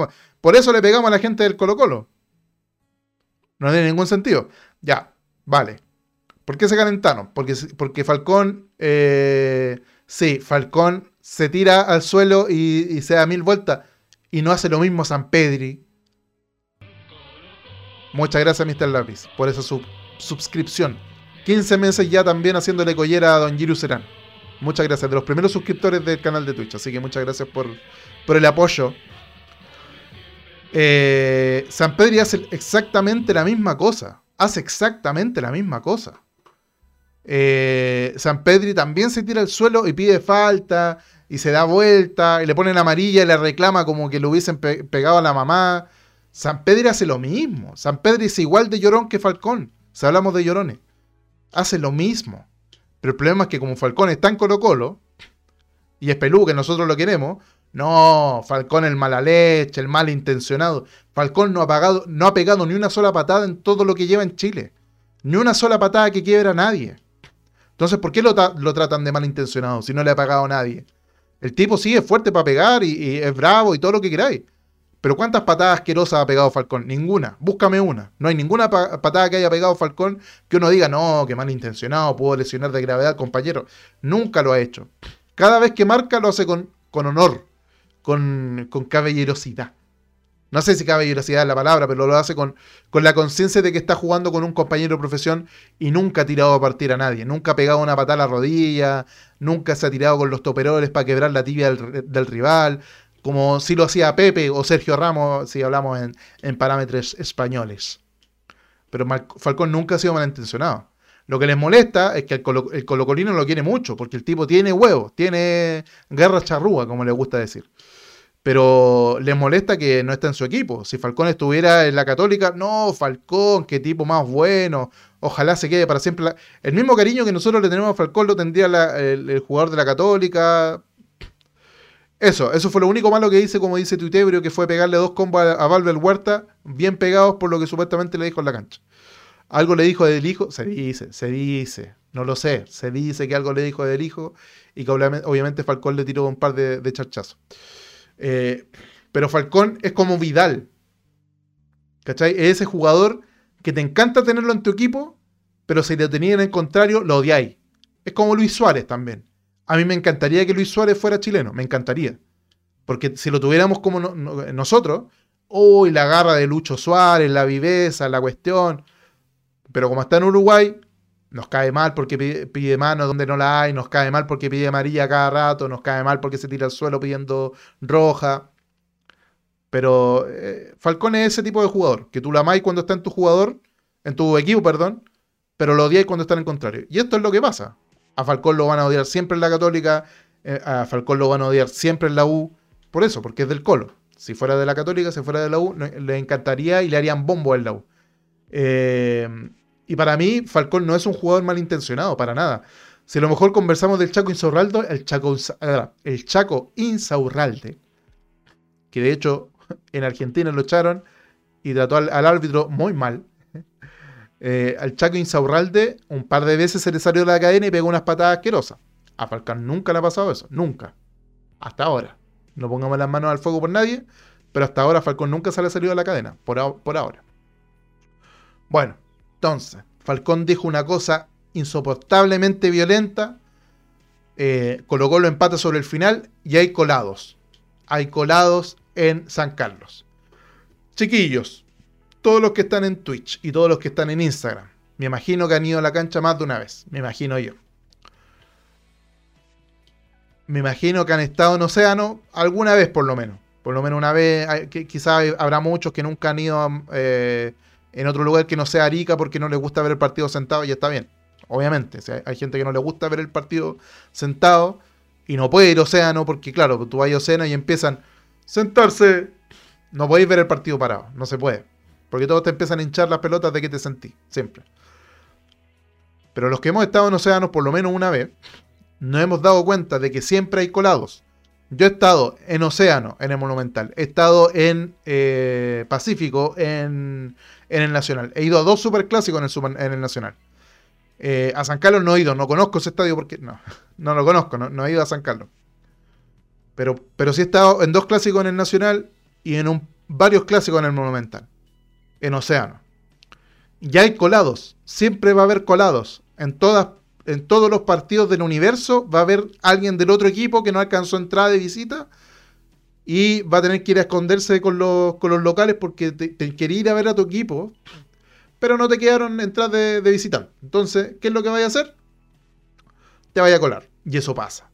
por eso le pegamos a la gente del Colo Colo. No tiene ningún sentido. Ya, vale. ¿Por qué se calentaron? Porque, porque Falcón, eh, sí, Falcón se tira al suelo y, se da mil vueltas y no hace lo mismo San Pedri. Muchas gracias, Mr. Lápiz, por esa suscripción. 15 meses ya también haciéndole collera a Don Giru Serán. Muchas gracias, de los primeros suscriptores del canal de Twitch. Así que muchas gracias por, el apoyo. Eh, San Pedri hace exactamente la misma cosa. Hace exactamente la misma cosa. Eh, San Pedri también se tira al suelo y pide falta y se da vuelta y le ponen amarilla y le reclama como que lo hubiesen pegado a la mamá. San Pedri hace lo mismo. San Pedri es igual de llorón que Falcón. Si hablamos de llorones hace lo mismo. Pero el problema es que como Falcón está en Colo Colo, y es Pelú, que nosotros lo queremos, no, Falcón el mala leche, el mal intencionado. Falcón no ha, pagado, no ha pegado ni una sola patada en todo lo que lleva en Chile. Ni una sola patada que quiebra a nadie. Entonces, ¿por qué lo, lo tratan de malintencionado si no le ha pagado a nadie? El tipo sí es fuerte para pegar y, y es bravo y todo lo que queráis. Pero ¿cuántas patadas asquerosas ha pegado Falcón? Ninguna. Búscame una. No hay ninguna patada que haya pegado Falcón que uno diga, no, que malintencionado, puedo lesionar de gravedad compañero. Nunca lo ha hecho. Cada vez que marca lo hace con, con honor, con, con, caballerosidad. No sé si caballerosidad es la palabra, pero lo hace con, con la conciencia de que está jugando con un compañero de profesión y nunca ha tirado a partir a nadie. Nunca ha pegado una patada a la rodilla, nunca se ha tirado con los toperoles para quebrar la tibia del rival como si lo hacía Pepe o Sergio Ramos, si hablamos en, parámetros españoles. Pero Falcón nunca ha sido malintencionado. Lo que les molesta es que el, colocolino lo quiere mucho, porque el tipo tiene huevos, tiene guerra charrúa, como le gusta decir. Pero les molesta que no está en su equipo. Si Falcón estuviera en la Católica, no, Falcón, qué tipo más bueno. Ojalá se quede para siempre. El mismo cariño que nosotros le tenemos a Falcón lo tendría el jugador de la Católica, eso, eso fue lo único malo que hice, como dice Tuitebrio, que fue pegarle dos combos a, Valver Huerta, bien pegados por lo que supuestamente le dijo en la cancha. Algo le dijo del hijo, se dice, se dice, no lo sé, se dice que algo le dijo del hijo y que obviamente Falcón le tiró un par de, charchazos. Eh, pero Falcón es como Vidal, ¿cachai? Es ese jugador que te encanta tenerlo en tu equipo, pero si te tenía en el contrario, lo odiáis. Es como Luis Suárez también. A mí me encantaría que Luis Suárez fuera chileno, me encantaría. Porque si lo tuviéramos como nosotros, uy, la garra de Lucho Suárez, la viveza, la cuestión. Pero como está en Uruguay, nos cae mal porque pide, mano donde no la hay, nos cae mal porque pide amarilla cada rato, nos cae mal porque se tira al suelo pidiendo roja. Pero eh, Falcón es ese tipo de jugador, que tú la amáis cuando está en tu jugador, en tu equipo, perdón, pero lo odiáis cuando está en el contrario. Y esto es lo que pasa. A Falcón lo van a odiar siempre en la Católica, eh, a Falcón lo van a odiar siempre en la U, por eso, porque es del Colo. Si fuera de la Católica, si fuera de la U, le encantaría y le harían bombo en la U. Eh, y para mí, Falcón no es un jugador malintencionado, para nada. Si a lo mejor conversamos del Chaco Insaurralde, el Chaco, el Chaco Insaurralde, que de hecho en Argentina lo echaron y trató al árbitro muy mal, eh, al Chaco Insaurralde un par de veces se le salió de la cadena y pegó unas patadas asquerosas. A Falcán nunca le ha pasado eso, nunca. Hasta ahora. No pongamos las manos al fuego por nadie, pero hasta ahora Falcón nunca se le ha salido de la cadena, por, ahora. Bueno, entonces, Falcón dijo una cosa insoportablemente violenta, eh, colocó los empates sobre el final y hay colados. Hay colados en San Carlos. Chiquillos, todos los que están en Twitch y todos los que están en Instagram. Me imagino que han ido a la cancha más de una vez. Me imagino yo. Me imagino que han estado en Océano alguna vez por lo menos. Por lo menos una vez. Quizás habrá muchos que nunca han ido eh, en otro lugar que no sea Arica porque no les gusta ver el partido sentado y está bien. Obviamente. hay, gente que no le gusta ver el partido sentado y no puede ir a Océano porque, claro, tú vas a Océano y empiezan sentarse. No podéis ver el partido parado. No se puede. Porque todos te empiezan a hinchar las pelotas de que te sentí, siempre. Pero los que hemos estado en océanos por lo menos una vez, nos hemos dado cuenta de que siempre hay colados. Yo he estado en océano, en el Monumental. He estado en eh, Pacífico, en, el Nacional. He ido a dos superclásicos en el, en el Nacional. Eh, a San Carlos no he ido, no conozco ese estadio porque. No, no lo conozco, no, he ido a San Carlos. Pero, pero sí he estado en dos clásicos en el Nacional y en varios clásicos en el Monumental. En Océano. Ya hay colados. Siempre va a haber colados. En, todas, en todos los partidos del universo va a haber alguien del otro equipo que no alcanzó entrada de visita y va a tener que ir a esconderse con los, con los locales porque te, te quería ir a ver a tu equipo pero no te quedaron entradas de, de visitante. Entonces, ¿qué es lo que vaya a hacer? Te vaya a colar. Y eso pasa.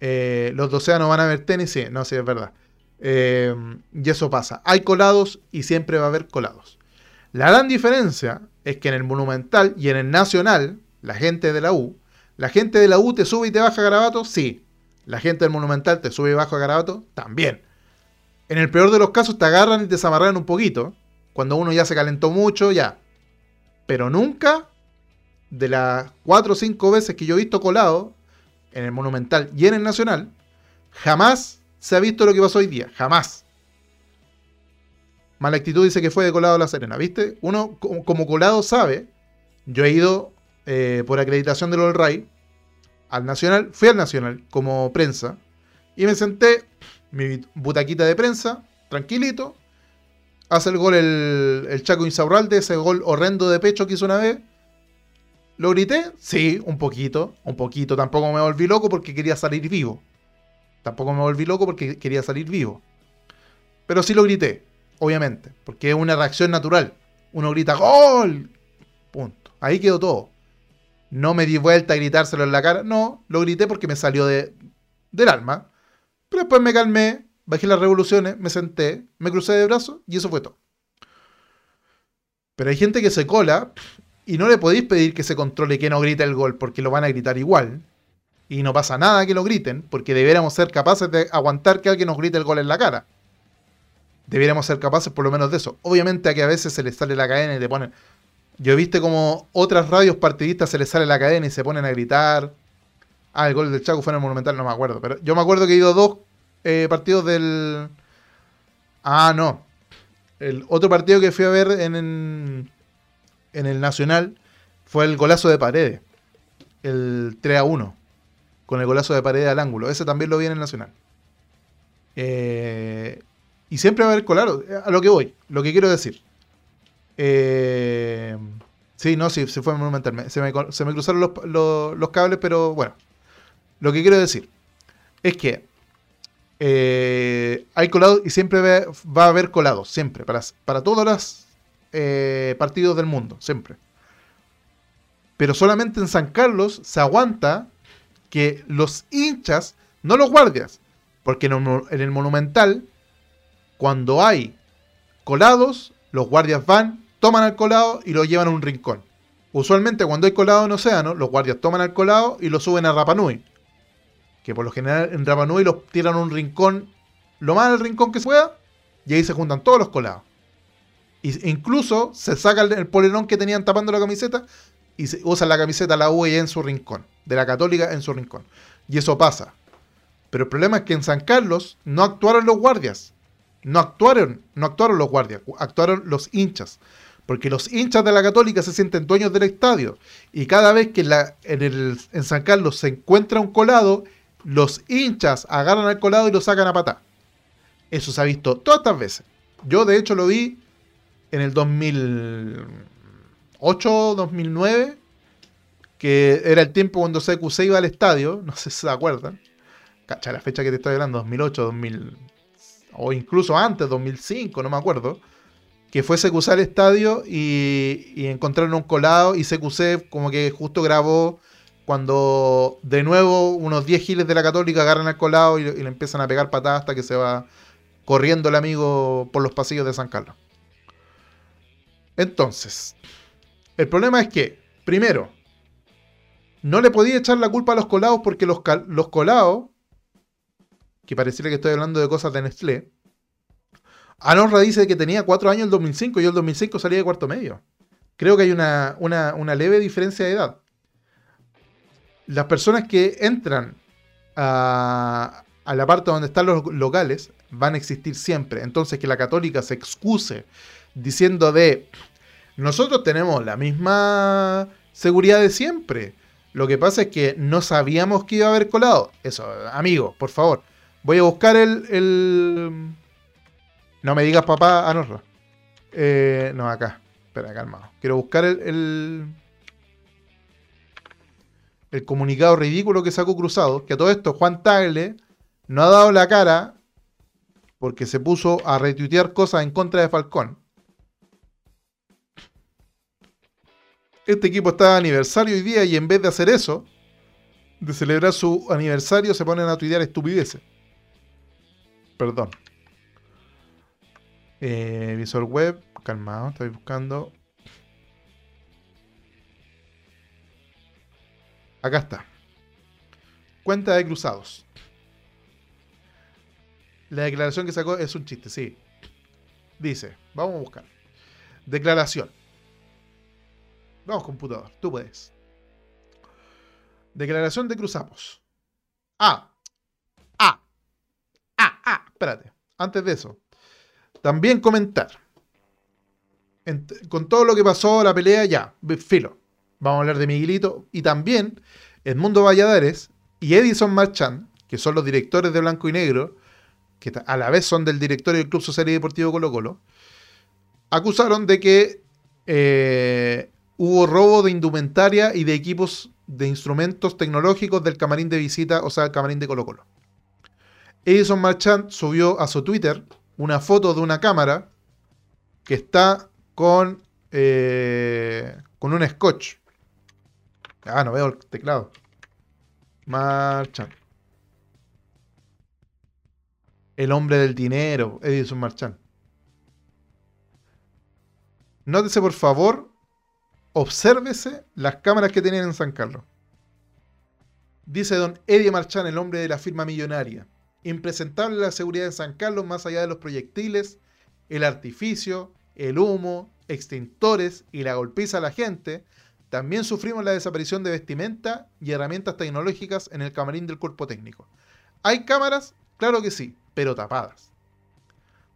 Eh, los océanos van a ver tenis, sí, no, sí, es verdad. Eh, y eso pasa. Hay colados y siempre va a haber colados. La gran diferencia es que en el Monumental y en el Nacional, la gente de la U, la gente de la U te sube y te baja garabato, sí. La gente del Monumental te sube y baja garabato, también. En el peor de los casos te agarran y te desamarran un poquito, cuando uno ya se calentó mucho, ya. Pero nunca, de las cuatro o cinco veces que yo he visto colado, en el Monumental y en el Nacional, jamás se ha visto lo que pasó hoy día. Jamás. Mala actitud dice que fue de colado a La Serena, ¿viste? Uno como colado sabe, yo he ido eh, por acreditación del All Ray al Nacional, fui al Nacional como prensa y me senté, mi butaquita de prensa, tranquilito, Hace el gol el, el Chaco Insaurralde, ese gol horrendo de pecho que hizo una vez. ¿Lo grité? Sí, un poquito, un poquito. Tampoco me volví loco porque quería salir vivo. Tampoco me volví loco porque quería salir vivo. Pero sí lo grité, obviamente, porque es una reacción natural. Uno grita ¡Gol! Punto. Ahí quedó todo. No me di vuelta a gritárselo en la cara. No, lo grité porque me salió de, del alma. Pero después me calmé, bajé las revoluciones, me senté, me crucé de brazos y eso fue todo. Pero hay gente que se cola y no le podéis pedir que se controle que no grite el gol porque lo van a gritar igual. Y no pasa nada que lo griten porque debiéramos ser capaces de aguantar que alguien nos grite el gol en la cara. Debiéramos ser capaces por lo menos de eso. Obviamente a que a veces se les sale la cadena y te ponen... Yo he visto como otras radios partidistas se les sale la cadena y se ponen a gritar. Ah, el gol del Chaco fue en el Monumental, no me acuerdo. Pero yo me acuerdo que he ido dos eh, partidos del. Ah, no. El otro partido que fui a ver en, en, el Nacional fue el golazo de Paredes. El 3 a 1. Con el golazo de Paredes al ángulo. Ese también lo vi en Nacional. Eh, y siempre va a haber colado. A lo que voy. Lo que quiero decir. Eh, sí, no, sí, se fue monumental. Se me, se me cruzaron los, los cables, pero bueno. Lo que quiero decir es que eh, hay colados y siempre va a haber colados, siempre, para, para todos los eh, partidos del mundo, siempre. Pero solamente en San Carlos se aguanta que los hinchas, no los guardias, porque en, el Monumental, cuando hay colados, los guardias van, toman al colado y lo llevan a un rincón. Usualmente cuando hay colado en Océano, los guardias toman al colado y lo suben a Rapanui que por lo general en Rapa Nui los tiran a un rincón, lo más al rincón que se pueda, y ahí se juntan todos los colados. Y incluso se saca el, polerón que tenían tapando la camiseta y se usan la camiseta la UE en su rincón, de la Católica en su rincón. Y eso pasa. Pero el problema es que en San Carlos no actuaron los guardias. No actuaron, no actuaron los guardias, actuaron los hinchas. Porque los hinchas de la Católica se sienten dueños del estadio. Y cada vez que la, en, el, en San Carlos se encuentra un colado, los hinchas agarran al colado y lo sacan a patá. Eso se ha visto todas estas veces. Yo de hecho lo vi en el 2008, 2009, que era el tiempo cuando CQC iba al estadio, no sé si se acuerdan. Cacha, la fecha que te estoy hablando, 2008, 2000, o incluso antes, 2005, no me acuerdo. Que fue CQC al estadio y, y encontraron un colado y CQC como que justo grabó cuando de nuevo unos 10 giles de la Católica agarran al colado y, le empiezan a pegar patadas hasta que se va corriendo el amigo por los pasillos de San Carlos. Entonces, el problema es que, primero, no le podía echar la culpa a los colados porque los, colados, que pareciera que estoy hablando de cosas de Nestlé, Anorra dice que tenía cuatro años el 2005 y yo el 2005 salía de cuarto medio. Creo que hay una leve diferencia de edad. Las personas que entran a, a la parte donde están los locales van a existir siempre. Entonces que la católica se excuse diciendo de nosotros tenemos la misma seguridad de siempre. Lo que pasa es que no sabíamos que iba a haber colado. Eso, amigo, por favor. Voy a buscar el. el... No me digas papá, ah, eh, no, acá. Espera, calmado. Quiero buscar el, el, el. comunicado ridículo que sacó Cruzado. Que a todo esto, Juan Tagle no ha dado la cara porque se puso a retuitear cosas en contra de Falcón. Este equipo está de aniversario hoy día y en vez de hacer eso, de celebrar su aniversario, se ponen a tuitear estupideces. Perdón. Eh, visor web, calmado, estoy buscando. Acá está. Cuenta de cruzados. La declaración que sacó es un chiste, sí. Dice, vamos a buscar. Declaración. Vamos, computador, tú puedes. Declaración de Cruzapos. Ah. Ah. Ah, ah. Espérate. Antes de eso. También comentar. con todo lo que pasó, la pelea, ya. Filo. Vamos a hablar de Miguelito. Y también Edmundo Valladares y Edison Marchand, que son los directores de Blanco y Negro, que a la vez son del directorio del Club Social y Deportivo Colo Colo, acusaron de que eh, hubo robo de indumentaria y de equipos de instrumentos tecnológicos del camarín de visita, o sea, el camarín de Colo Colo. Edison Marchand subió a su Twitter una foto de una cámara que está con, eh, con un scotch. Ah, no veo el teclado. Marchand. El hombre del dinero, Edison Marchand. Nótese por favor, obsérvese las cámaras que tienen en San Carlos. Dice don Eddie Marchand, el hombre de la firma millonaria. Impresentable la seguridad en San Carlos más allá de los proyectiles, el artificio, el humo, extintores y la golpiza a la gente. También sufrimos la desaparición de vestimenta y herramientas tecnológicas en el camarín del cuerpo técnico. ¿Hay cámaras? Claro que sí, pero tapadas.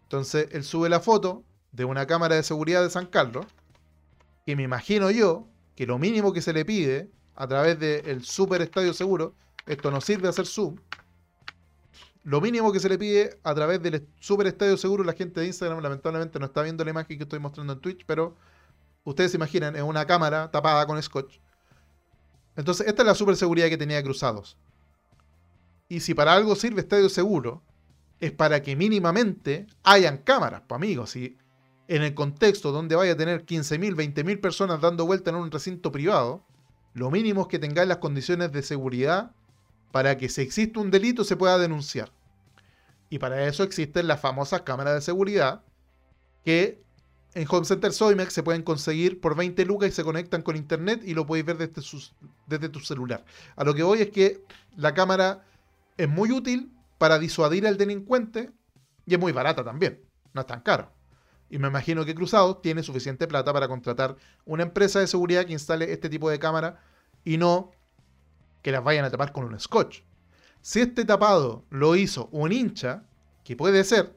Entonces él sube la foto de una cámara de seguridad de San Carlos, y me imagino yo que lo mínimo que se le pide a través del super estadio seguro, esto no sirve hacer zoom, lo mínimo que se le pide a través del super estadio seguro, la gente de Instagram lamentablemente no está viendo la imagen que estoy mostrando en Twitch, pero ustedes se imaginan, es una cámara tapada con scotch. Entonces, esta es la super seguridad que tenía Cruzados. Y si para algo sirve estadio seguro, es para que mínimamente hayan cámaras, pues amigos. Si en el contexto donde vaya a tener 15.000, 20.000 personas dando vuelta en un recinto privado, lo mínimo es que tengáis las condiciones de seguridad para que si existe un delito se pueda denunciar. Y para eso existen las famosas cámaras de seguridad que en Home Center Soimex se pueden conseguir por 20 lucas y se conectan con internet y lo podéis ver desde, desde tu celular. A lo que voy es que la cámara es muy útil para disuadir al delincuente y es muy barata también, no es tan caro. Y me imagino que Cruzado tiene suficiente plata para contratar una empresa de seguridad que instale este tipo de cámara y no que las vayan a tapar con un scotch. Si este tapado lo hizo un hincha, que puede ser,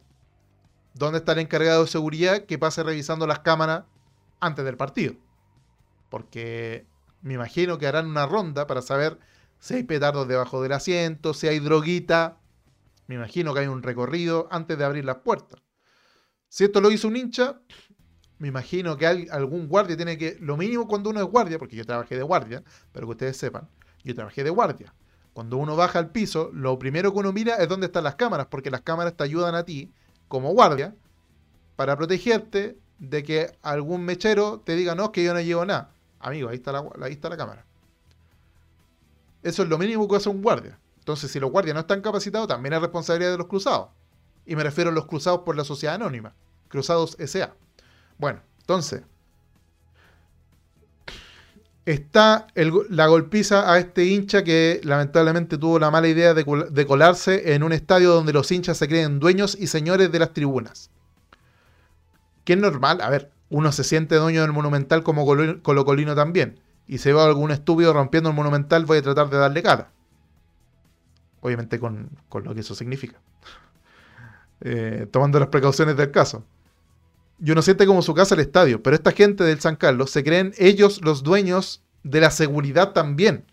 ¿dónde está el encargado de seguridad que pase revisando las cámaras antes del partido? Porque me imagino que harán una ronda para saber si hay petardos debajo del asiento, si hay droguita, me imagino que hay un recorrido antes de abrir las puertas. Si esto lo hizo un hincha, me imagino que algún guardia tiene que, lo mínimo cuando uno es guardia, porque yo trabajé de guardia, pero que ustedes sepan, yo trabajé de guardia. Cuando uno baja al piso, lo primero que uno mira es dónde están las cámaras, porque las cámaras te ayudan a ti, como guardia, para protegerte de que algún mechero te diga, no, que yo no llevo nada. Amigo, ahí está la, ahí está la cámara. Eso es lo mínimo que hace un guardia. Entonces, si los guardias no están capacitados, también es responsabilidad de los cruzados. Y me refiero a los cruzados por la sociedad anónima. Cruzados SA. Bueno, entonces. Está la golpiza a este hincha que lamentablemente tuvo la mala idea de, colarse en un estadio donde los hinchas se creen dueños y señores de las tribunas. Que es normal, a ver, uno se siente dueño del Monumental como colocolino también. Y se va algún estúpido rompiendo el Monumental, voy a tratar de darle cara. Obviamente con, lo que eso significa. Eh, tomando las precauciones del caso. Y uno siente como su casa el estadio, pero esta gente del San Carlos se creen ellos los dueños de la seguridad también,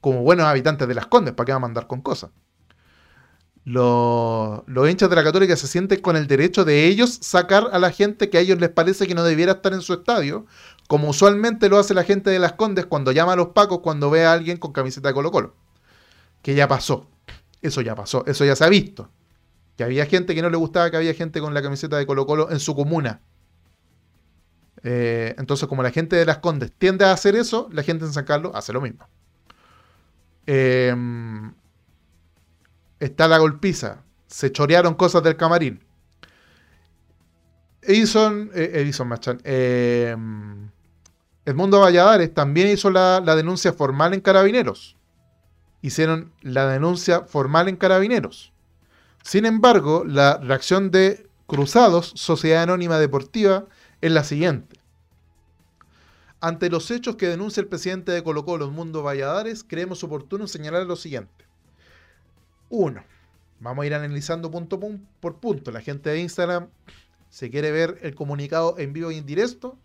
como buenos habitantes de las Condes, ¿para qué va a mandar con cosas? Los, hinchas de la Católica se sienten con el derecho de ellos sacar a la gente que a ellos les parece que no debiera estar en su estadio, como usualmente lo hace la gente de las Condes cuando llama a los pacos cuando ve a alguien con camiseta de Colo Colo. Que ya pasó. Eso ya pasó. Eso ya se ha visto. Que había gente que no le gustaba que había gente con la camiseta de Colo Colo en su comuna. Eh, entonces, como la gente de las Condes tiende a hacer eso, la gente en San Carlos hace lo mismo. Eh, está la golpiza. Se chorearon cosas del camarín. Edison, eh, Edison Machan, eh, Edmundo Valladares también hizo la, denuncia formal en Carabineros. Hicieron la denuncia formal en Carabineros. Sin embargo, la reacción de Cruzados, Sociedad Anónima Deportiva, es la siguiente. Ante los hechos que denuncia el presidente de Colo Colo, Edmundo Valladares, creemos oportuno señalar lo siguiente. Uno, vamos a ir analizando punto por punto. La gente de Instagram, si quiere ver el comunicado en vivo y en directo,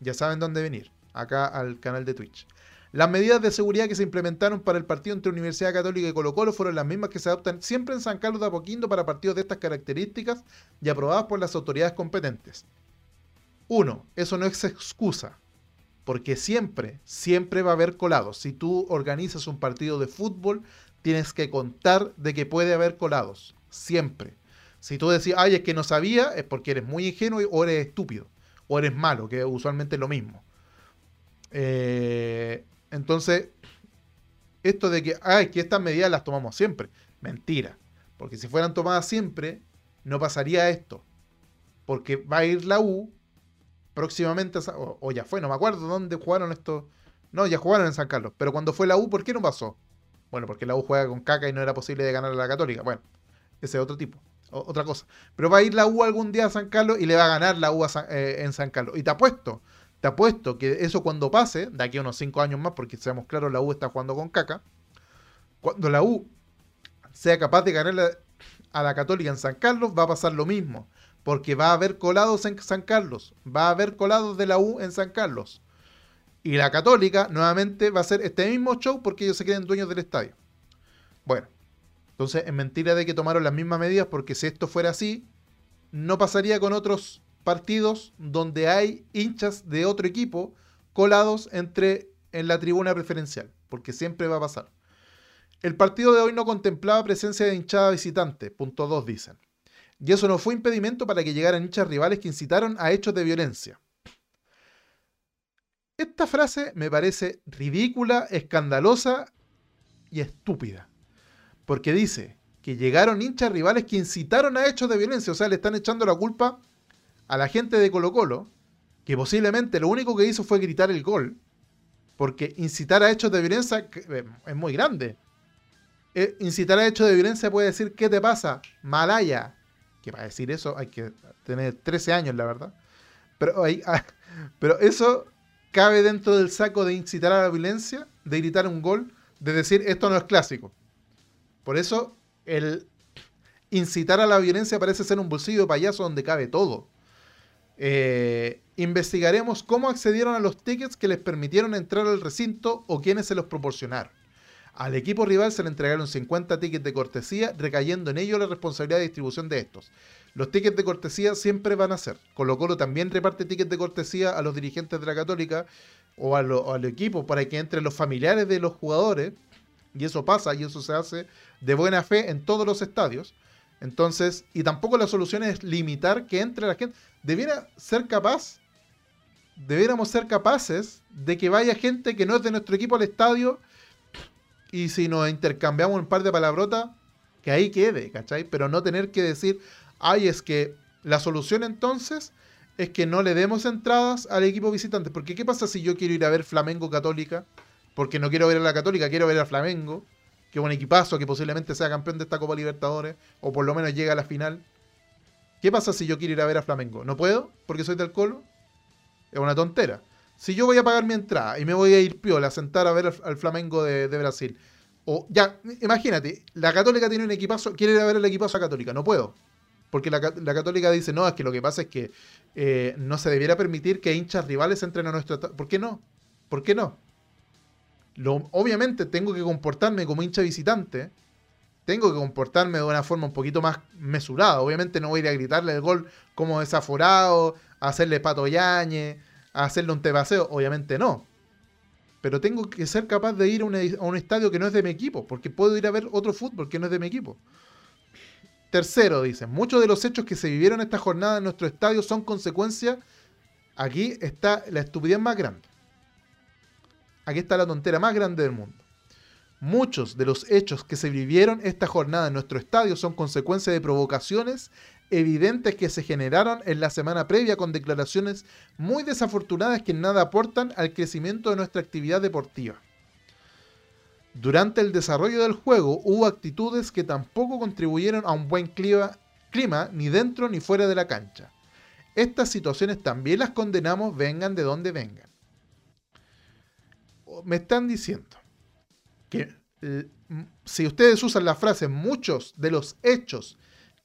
ya saben dónde venir, acá al canal de Twitch. Las medidas de seguridad que se implementaron para el partido entre Universidad Católica y Colo Colo fueron las mismas que se adoptan siempre en San Carlos de Apoquindo para partidos de estas características y aprobadas por las autoridades competentes. Uno, eso no es excusa, porque siempre, siempre va a haber colados. Si tú organizas un partido de fútbol, tienes que contar de que puede haber colados. Siempre. Si tú decís, ay, es que no sabía, es porque eres muy ingenuo o eres estúpido. O eres malo, que usualmente es lo mismo. Eh, entonces, esto de que, ay, que estas medidas las tomamos siempre. Mentira. Porque si fueran tomadas siempre, no pasaría esto. Porque va a ir la U próximamente, o, o ya fue, no me acuerdo dónde jugaron estos. No, ya jugaron en San Carlos. Pero cuando fue la U, ¿por qué no pasó? Bueno, porque la U juega con caca y no era posible de ganar a la Católica. Bueno, ese es otro tipo, otra cosa. Pero va a ir la U algún día a San Carlos y le va a ganar la U eh, en San Carlos. Y te apuesto, te apuesto que eso cuando pase, de aquí a unos 5 años más, porque seamos claros, la U está jugando con caca. Cuando la U sea capaz de ganar a la Católica en San Carlos, va a pasar lo mismo. Porque va a haber colados en San Carlos. Va a haber colados de la U en San Carlos. Y la Católica nuevamente va a hacer este mismo show porque ellos se creen dueños del estadio. Bueno, entonces es mentira de que tomaron las mismas medidas porque si esto fuera así, no pasaría con otros partidos donde hay hinchas de otro equipo colados entre en la tribuna preferencial, porque siempre va a pasar. El partido de hoy no contemplaba presencia de hinchada visitante, punto 2 dicen. Y eso no fue impedimento para que llegaran hinchas rivales que incitaron a hechos de violencia. Esta frase me parece ridícula, escandalosa y estúpida. Porque dice que llegaron hinchas rivales que incitaron a hechos de violencia. O sea, le están echando la culpa a la gente de Colo Colo, que posiblemente lo único que hizo fue gritar el gol. Porque incitar a hechos de violencia eh, es muy grande. Eh, incitar a hechos de violencia puede decir, ¿qué te pasa? Malaya. Que para decir eso hay que tener 13 años, la verdad. Pero, ah, pero eso cabe dentro del saco de incitar a la violencia, de gritar un gol, de decir esto no es clásico. Por eso el incitar a la violencia parece ser un bolsillo de payaso donde cabe todo. Eh, investigaremos cómo accedieron a los tickets que les permitieron entrar al recinto o quiénes se los proporcionaron. Al equipo rival se le entregaron 50 tickets de cortesía, recayendo en ello la responsabilidad de distribución de estos. Los tickets de cortesía siempre van a ser. Colo Colo también reparte tickets de cortesía a los dirigentes de la Católica o, al equipo para que entren los familiares de los jugadores. Y eso pasa y eso se hace de buena fe en todos los estadios. Entonces, y tampoco la solución es limitar que entre la gente. Debiera ser capaz, debiéramos ser capaces de que vaya gente que no es de nuestro equipo al estadio y si nos intercambiamos un par de palabrotas, que ahí quede, ¿cachai? Pero no tener que decir, ay, es que la solución entonces es que no le demos entradas al equipo visitante. Porque ¿qué pasa si yo quiero ir a ver Flamengo Católica? Porque no quiero ver a la Católica, quiero ver a Flamengo, que es un equipazo que posiblemente sea campeón de esta Copa Libertadores, o por lo menos llega a la final. ¿Qué pasa si yo quiero ir a ver a Flamengo? ¿No puedo? ¿Porque soy del Colo? Es una tontera. Si yo voy a pagar mi entrada y me voy a ir piola a sentar a ver al, Flamengo de, Brasil, o ya, imagínate, la Católica tiene un equipazo, quiere ir a ver el equipazo a Católica, no puedo. Porque la, Católica dice, no, es que lo que pasa es que eh, no se debiera permitir que hinchas rivales entren a nuestro... ¿Por qué no? ¿Por qué no? Lo, obviamente tengo que comportarme como hincha visitante, tengo que comportarme de una forma un poquito más mesurada. Obviamente no voy a ir a gritarle el gol como desaforado, a hacerle pato yañe, a hacerle un tebaseo. Obviamente no. Pero tengo que ser capaz de ir a un, estadio que no es de mi equipo, porque puedo ir a ver otro fútbol que no es de mi equipo. Tercero, dicen, muchos de los hechos que se vivieron esta jornada en nuestro estadio son consecuencia. Aquí está la estupidez más grande. Aquí está la tontera más grande del mundo. Muchos de los hechos que se vivieron esta jornada en nuestro estadio son consecuencia de provocaciones evidentes que se generaron en la semana previa con declaraciones muy desafortunadas que nada aportan al crecimiento de nuestra actividad deportiva. Durante el desarrollo del juego hubo actitudes que tampoco contribuyeron a un buen clima, clima ni dentro ni fuera de la cancha. Estas situaciones también las condenamos vengan de donde vengan. Me están diciendo que si ustedes usan la frase muchos de los hechos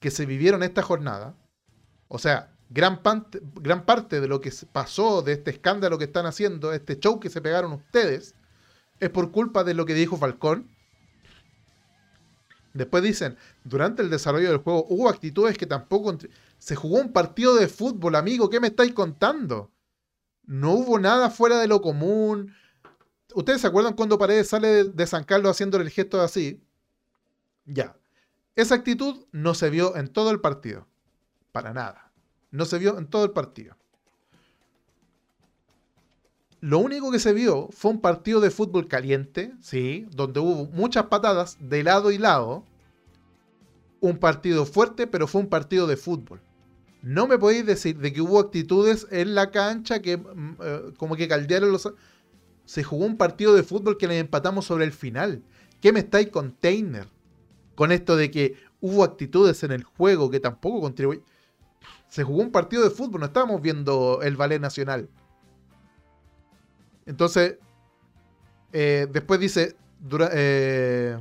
que se vivieron esta jornada, o sea, gran, gran parte de lo que pasó, de este escándalo que están haciendo, este show que se pegaron ustedes, es por culpa de lo que dijo Falcón. Después dicen, durante el desarrollo del juego hubo actitudes que tampoco... Se jugó un partido de fútbol, amigo, ¿qué me estáis contando? No hubo nada fuera de lo común, ¿Ustedes se acuerdan cuando Paredes sale de, San Carlos haciéndole el gesto así? Ya. Esa actitud no se vio en todo el partido. Para nada. No se vio en todo el partido. Lo único que se vio fue un partido de fútbol caliente, sí, donde hubo muchas patadas de lado y lado. Un partido fuerte, pero fue un partido de fútbol. No me podéis decir de que hubo actitudes en la cancha que mm, eh, como que caldearon los se jugó un partido de fútbol que le empatamos sobre el final. ¿Qué me estáis container? Con esto de que hubo actitudes en el juego que tampoco contribuyen. Se jugó un partido de fútbol, no estábamos viendo el ballet nacional. Entonces, eh, después dice, eh,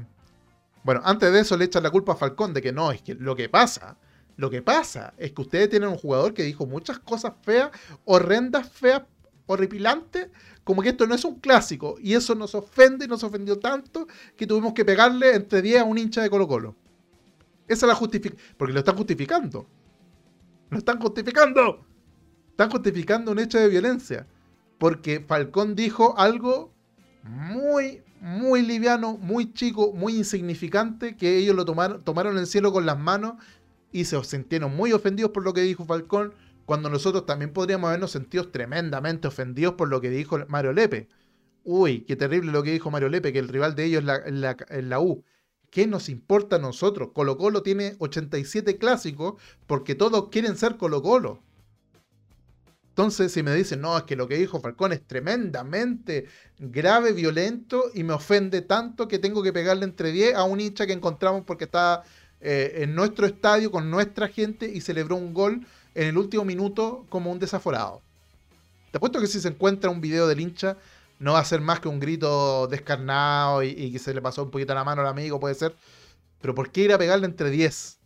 bueno, antes de eso le echan la culpa a Falcón de que no, es que lo que pasa, lo que pasa es que ustedes tienen un jugador que dijo muchas cosas feas, horrendas, feas, horripilantes, como que esto no es un clásico. Y eso nos ofende y nos ofendió tanto que tuvimos que pegarle entre 10 a un hincha de Colo Colo. Esa es la justificación. Porque lo están justificando. Lo están justificando. Están justificando un hecho de violencia. Porque Falcón dijo algo muy, muy liviano, muy chico, muy insignificante, que ellos lo tomaron, tomaron el cielo con las manos y se sintieron muy ofendidos por lo que dijo Falcón cuando nosotros también podríamos habernos sentido tremendamente ofendidos por lo que dijo Mario Lepe. Uy, qué terrible lo que dijo Mario Lepe, que el rival de ellos es la, U. ¿Qué nos importa a nosotros? Colo Colo tiene 87 clásicos porque todos quieren ser Colo Colo. Entonces, si me dicen, no, es que lo que dijo Falcón es tremendamente grave, violento y me ofende tanto que tengo que pegarle entre 10 a un hincha que encontramos porque está eh, en nuestro estadio con nuestra gente y celebró un gol en el último minuto como un desaforado. Te apuesto que si se encuentra un video del hincha, no va a ser más que un grito descarnado y, que se le pasó un poquito la mano al amigo, puede ser. Pero ¿por qué ir a pegarle entre 10?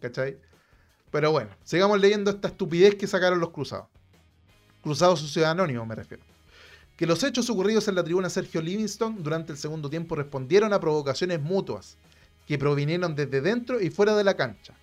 ¿Cachai? Pero bueno, sigamos leyendo esta estupidez que sacaron los cruzados. Cruzados Sociedad Anónimo, me refiero. Que los hechos ocurridos en la tribuna Sergio Livingston durante el segundo tiempo respondieron a provocaciones mutuas que provinieron desde dentro y fuera de la cancha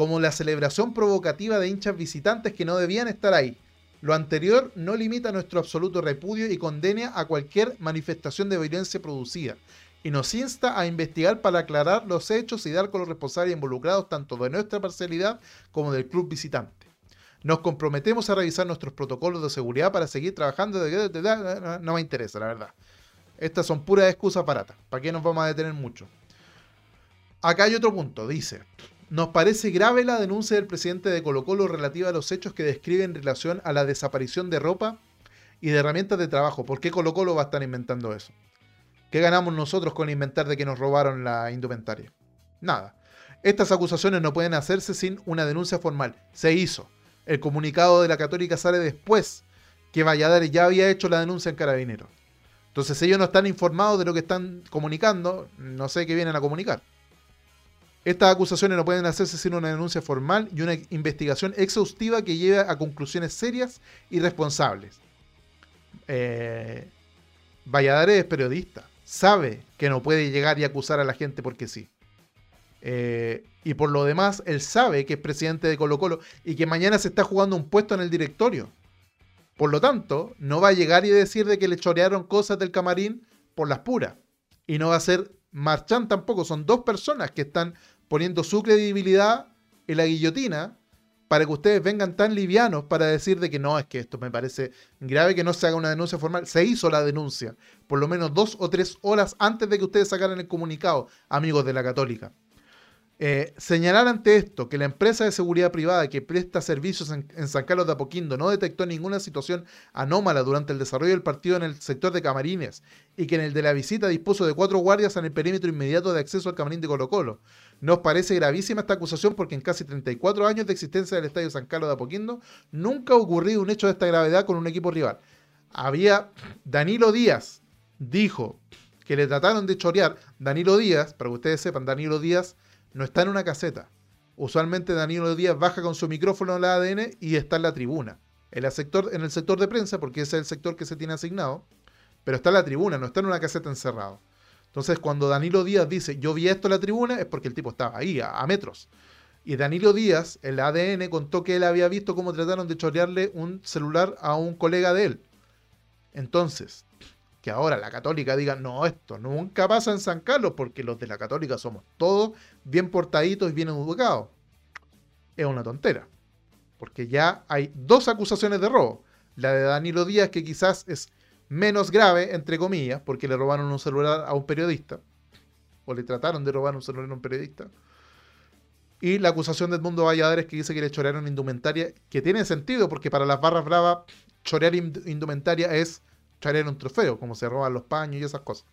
como la celebración provocativa de hinchas visitantes que no debían estar ahí. Lo anterior no limita nuestro absoluto repudio y condena a cualquier manifestación de violencia producida, y nos insta a investigar para aclarar los hechos y dar con los responsables involucrados tanto de nuestra parcialidad como del club visitante. Nos comprometemos a revisar nuestros protocolos de seguridad para seguir trabajando. No me interesa, la verdad. Estas son puras excusas baratas. ¿Para qué nos vamos a detener mucho? Acá hay otro punto. Dice, nos parece grave la denuncia del presidente de Colo Colo relativa a los hechos que describe en relación a la desaparición de ropa y de herramientas de trabajo. ¿Por qué Colo Colo va a estar inventando eso? ¿Qué ganamos nosotros con inventar de que nos robaron la indumentaria? Nada. Estas acusaciones no pueden hacerse sin una denuncia formal. Se hizo. El comunicado de la Católica sale después que Valladares ya había hecho la denuncia en Carabineros. Entonces ellos no están informados de lo que están comunicando, no sé qué vienen a comunicar. Estas acusaciones no pueden hacerse sin una denuncia formal y una investigación exhaustiva que lleve a conclusiones serias y responsables. Eh, Valladares es periodista, sabe que no puede llegar y acusar a la gente porque sí. Eh, y por lo demás, él sabe que es presidente de Colo Colo y que mañana se está jugando un puesto en el directorio. Por lo tanto, no va a llegar y decir de que le chorearon cosas del camarín por las puras. Y no va a ser Marchán tampoco. Son dos personas que están poniendo su credibilidad en la guillotina para que ustedes vengan tan livianos para decir de que no, es que esto me parece grave que no se haga una denuncia formal. Se hizo la denuncia, por lo menos dos o tres horas antes de que ustedes sacaran el comunicado, amigos de la Católica. Eh, señalar ante esto que la empresa de seguridad privada que presta servicios en, San Carlos de Apoquindo no detectó ninguna situación anómala durante el desarrollo del partido en el sector de camarines y que en el de la visita dispuso de cuatro guardias en el perímetro inmediato de acceso al camarín de Colo Colo. Nos parece gravísima esta acusación porque en casi 34 años de existencia del Estadio San Carlos de Apoquindo nunca ha ocurrido un hecho de esta gravedad con un equipo rival. Había Danilo Díaz dijo que le trataron de chorear Danilo Díaz, para que ustedes sepan, Danilo Díaz no está en una caseta. Usualmente Danilo Díaz baja con su micrófono en la ADN y está en la tribuna. En el, sector, en el sector de prensa, porque ese es el sector que se tiene asignado, pero está en la tribuna, no está en una caseta encerrado. Entonces, cuando Danilo Díaz dice, yo vi esto en la tribuna, es porque el tipo estaba ahí, a, metros. Y Danilo Díaz, el ADN, contó que él había visto cómo trataron de chorearle un celular a un colega de él. Entonces, que ahora la católica diga, no, esto nunca pasa en San Carlos, porque los de la católica somos todos bien portaditos y bien educados. Es una tontera. Porque ya hay dos acusaciones de robo. La de Danilo Díaz, que quizás es menos grave, entre comillas, porque le robaron un celular a un periodista. O le trataron de robar un celular a un periodista. Y la acusación de Edmundo Valladares que dice que le chorearon indumentaria, que tiene sentido, porque para las barras bravas, chorear indumentaria es traer un trofeo, como se roban los paños y esas cosas.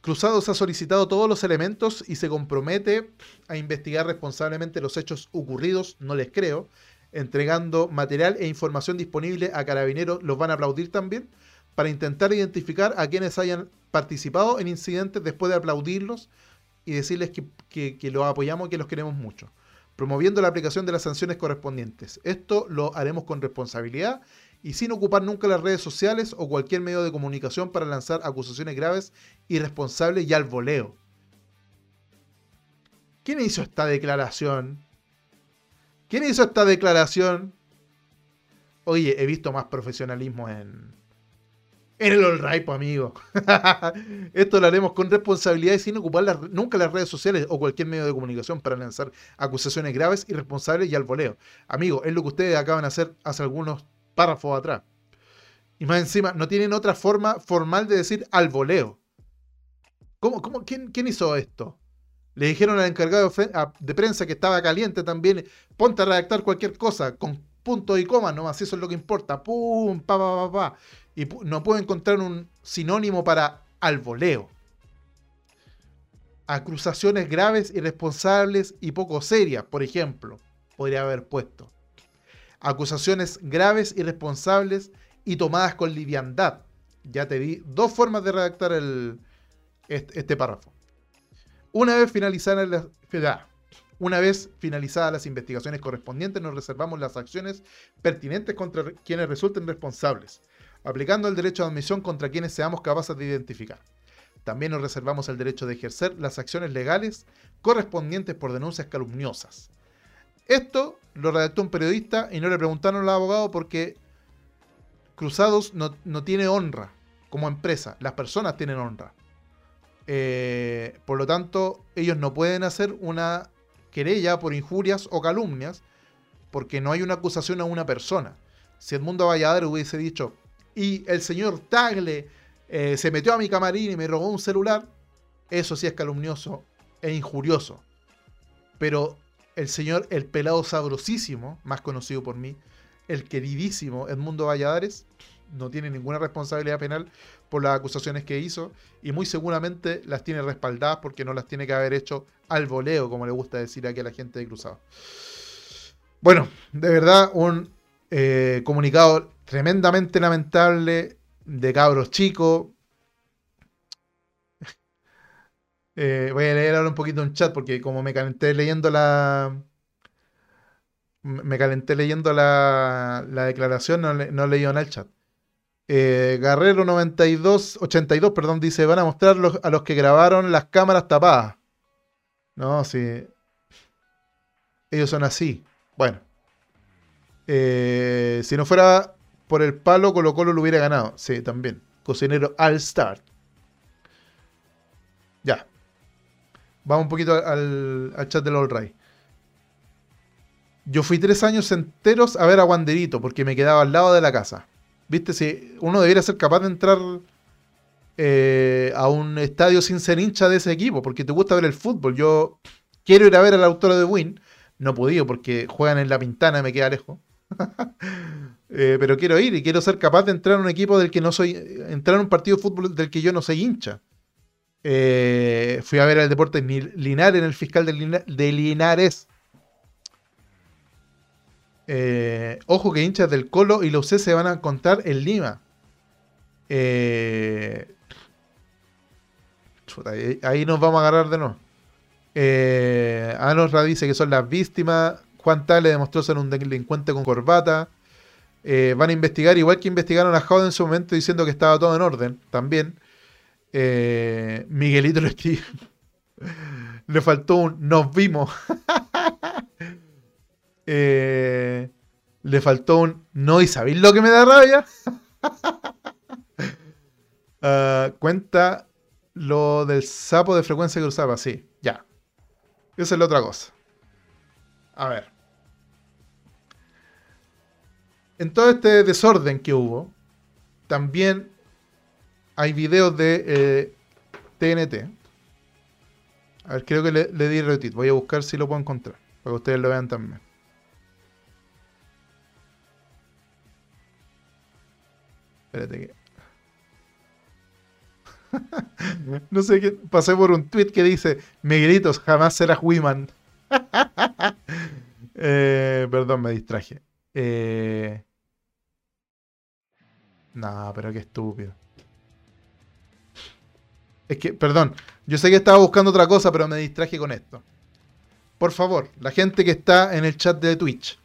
Cruzados ha solicitado todos los elementos y se compromete a investigar responsablemente los hechos ocurridos, no les creo, entregando material e información disponible a carabineros, los van a aplaudir también, para intentar identificar a quienes hayan participado en incidentes después de aplaudirlos y decirles que, que los apoyamos y que los queremos mucho, promoviendo la aplicación de las sanciones correspondientes. Esto lo haremos con responsabilidad y sin ocupar nunca las redes sociales o cualquier medio de comunicación para lanzar acusaciones graves, irresponsables y al voleo. ¿Quién hizo esta declaración? ¿Quién hizo esta declaración? Oye, he visto más profesionalismo en, en el All Right, amigo. Esto lo haremos con responsabilidad y sin ocupar nunca las redes sociales o cualquier medio de comunicación para lanzar acusaciones graves, irresponsables y al voleo. Amigo, es lo que ustedes acaban de hacer hace algunos atrás. Y más encima, no tienen otra forma formal de decir al voleo. ¿Cómo, cómo, quién, quién hizo esto? Le dijeron al encargado de prensa que estaba caliente también, ponte a redactar cualquier cosa con punto y coma nomás, eso es lo que importa. Pum, pa. Y no puedo encontrar un sinónimo para al voleo. Acusaciones graves, irresponsables y poco serias, por ejemplo, podría haber puesto acusaciones graves, irresponsables y tomadas con liviandad. Ya te di dos formas de redactar el, este, párrafo. Una vez finalizadas las, una vez finalizadas las investigaciones correspondientes, nos reservamos las acciones pertinentes contra quienes resulten responsables, aplicando el derecho de admisión contra quienes seamos capaces de identificar. También nos reservamos el derecho de ejercer las acciones legales correspondientes por denuncias calumniosas. Esto lo redactó un periodista y no le preguntaron al abogado porque Cruzados no, tiene honra como empresa, las personas tienen honra. Eh, por lo tanto, ellos no pueden hacer una querella por injurias o calumnias porque no hay una acusación a una persona. Si Edmundo Valladares hubiese dicho, y el señor Tagle eh, se metió a mi camarín y me robó un celular, eso sí es calumnioso e injurioso. Pero el señor El Pelado Sabrosísimo, más conocido por mí, el queridísimo Edmundo Valladares, no tiene ninguna responsabilidad penal por las acusaciones que hizo y muy seguramente las tiene respaldadas porque no las tiene que haber hecho al voleo, como le gusta decir aquí a la gente de Cruzado. Bueno, de verdad, un eh, comunicado tremendamente lamentable de cabros chicos. Eh, voy a leer ahora un poquito un chat porque como me calenté leyendo la... Me calenté leyendo la, la declaración, no, le, no leí nada el chat. Eh, Guerrero 92, 82, perdón, dice, van a mostrar a los que grabaron las cámaras tapadas. No, sí. Ellos son así. Bueno. Eh, si no fuera por el palo, Colo Colo lo hubiera ganado. Sí, también. Cocinero All Star. Vamos un poquito al, chat del All Right. Yo fui tres años enteros a ver a Wanderito porque me quedaba al lado de la casa. Viste, si uno debería ser capaz de entrar eh, a un estadio sin ser hincha de ese equipo, porque te gusta ver el fútbol. Yo quiero ir a ver al autor de Win, no he porque juegan en la pintana y me queda lejos. Eh, pero quiero ir y quiero ser capaz de entrar a un equipo del que no soy, entrar a un partido de fútbol del que yo no soy hincha. Eh, fui a ver al deporte Linares en el fiscal de, Linares. Eh, ojo que hinchas del Colo y los C se van a encontrar en Lima. ahí, nos vamos a agarrar de nuevo. Eh, Anos dice que son las víctimas. Juan Tale demostró ser un delincuente con corbata. Eh, van a investigar, igual que investigaron a Jaude en su momento diciendo que estaba todo en orden, también. Eh, Miguelito. Le faltó un nos vimos. Eh, le faltó un no y sabéis lo que me da rabia. Ah, cuenta lo del sapo de frecuencia cruzada, sí, ya. Esa es la otra cosa. A ver. En todo este desorden que hubo, también hay videos de TNT. Eh, a ver, creo que le, di retweet. Voy a buscar si lo puedo encontrar. Para que ustedes lo vean también. Espérate que. no sé qué. Pasé por un tweet que dice: Miguelitos, jamás serás Wiman. Eh, perdón, me distraje. Eh... No, pero qué estúpido. Es que, perdón, yo sé que estaba buscando otra cosa, pero me distraje con esto. Por favor, la gente que está en el chat de Twitch,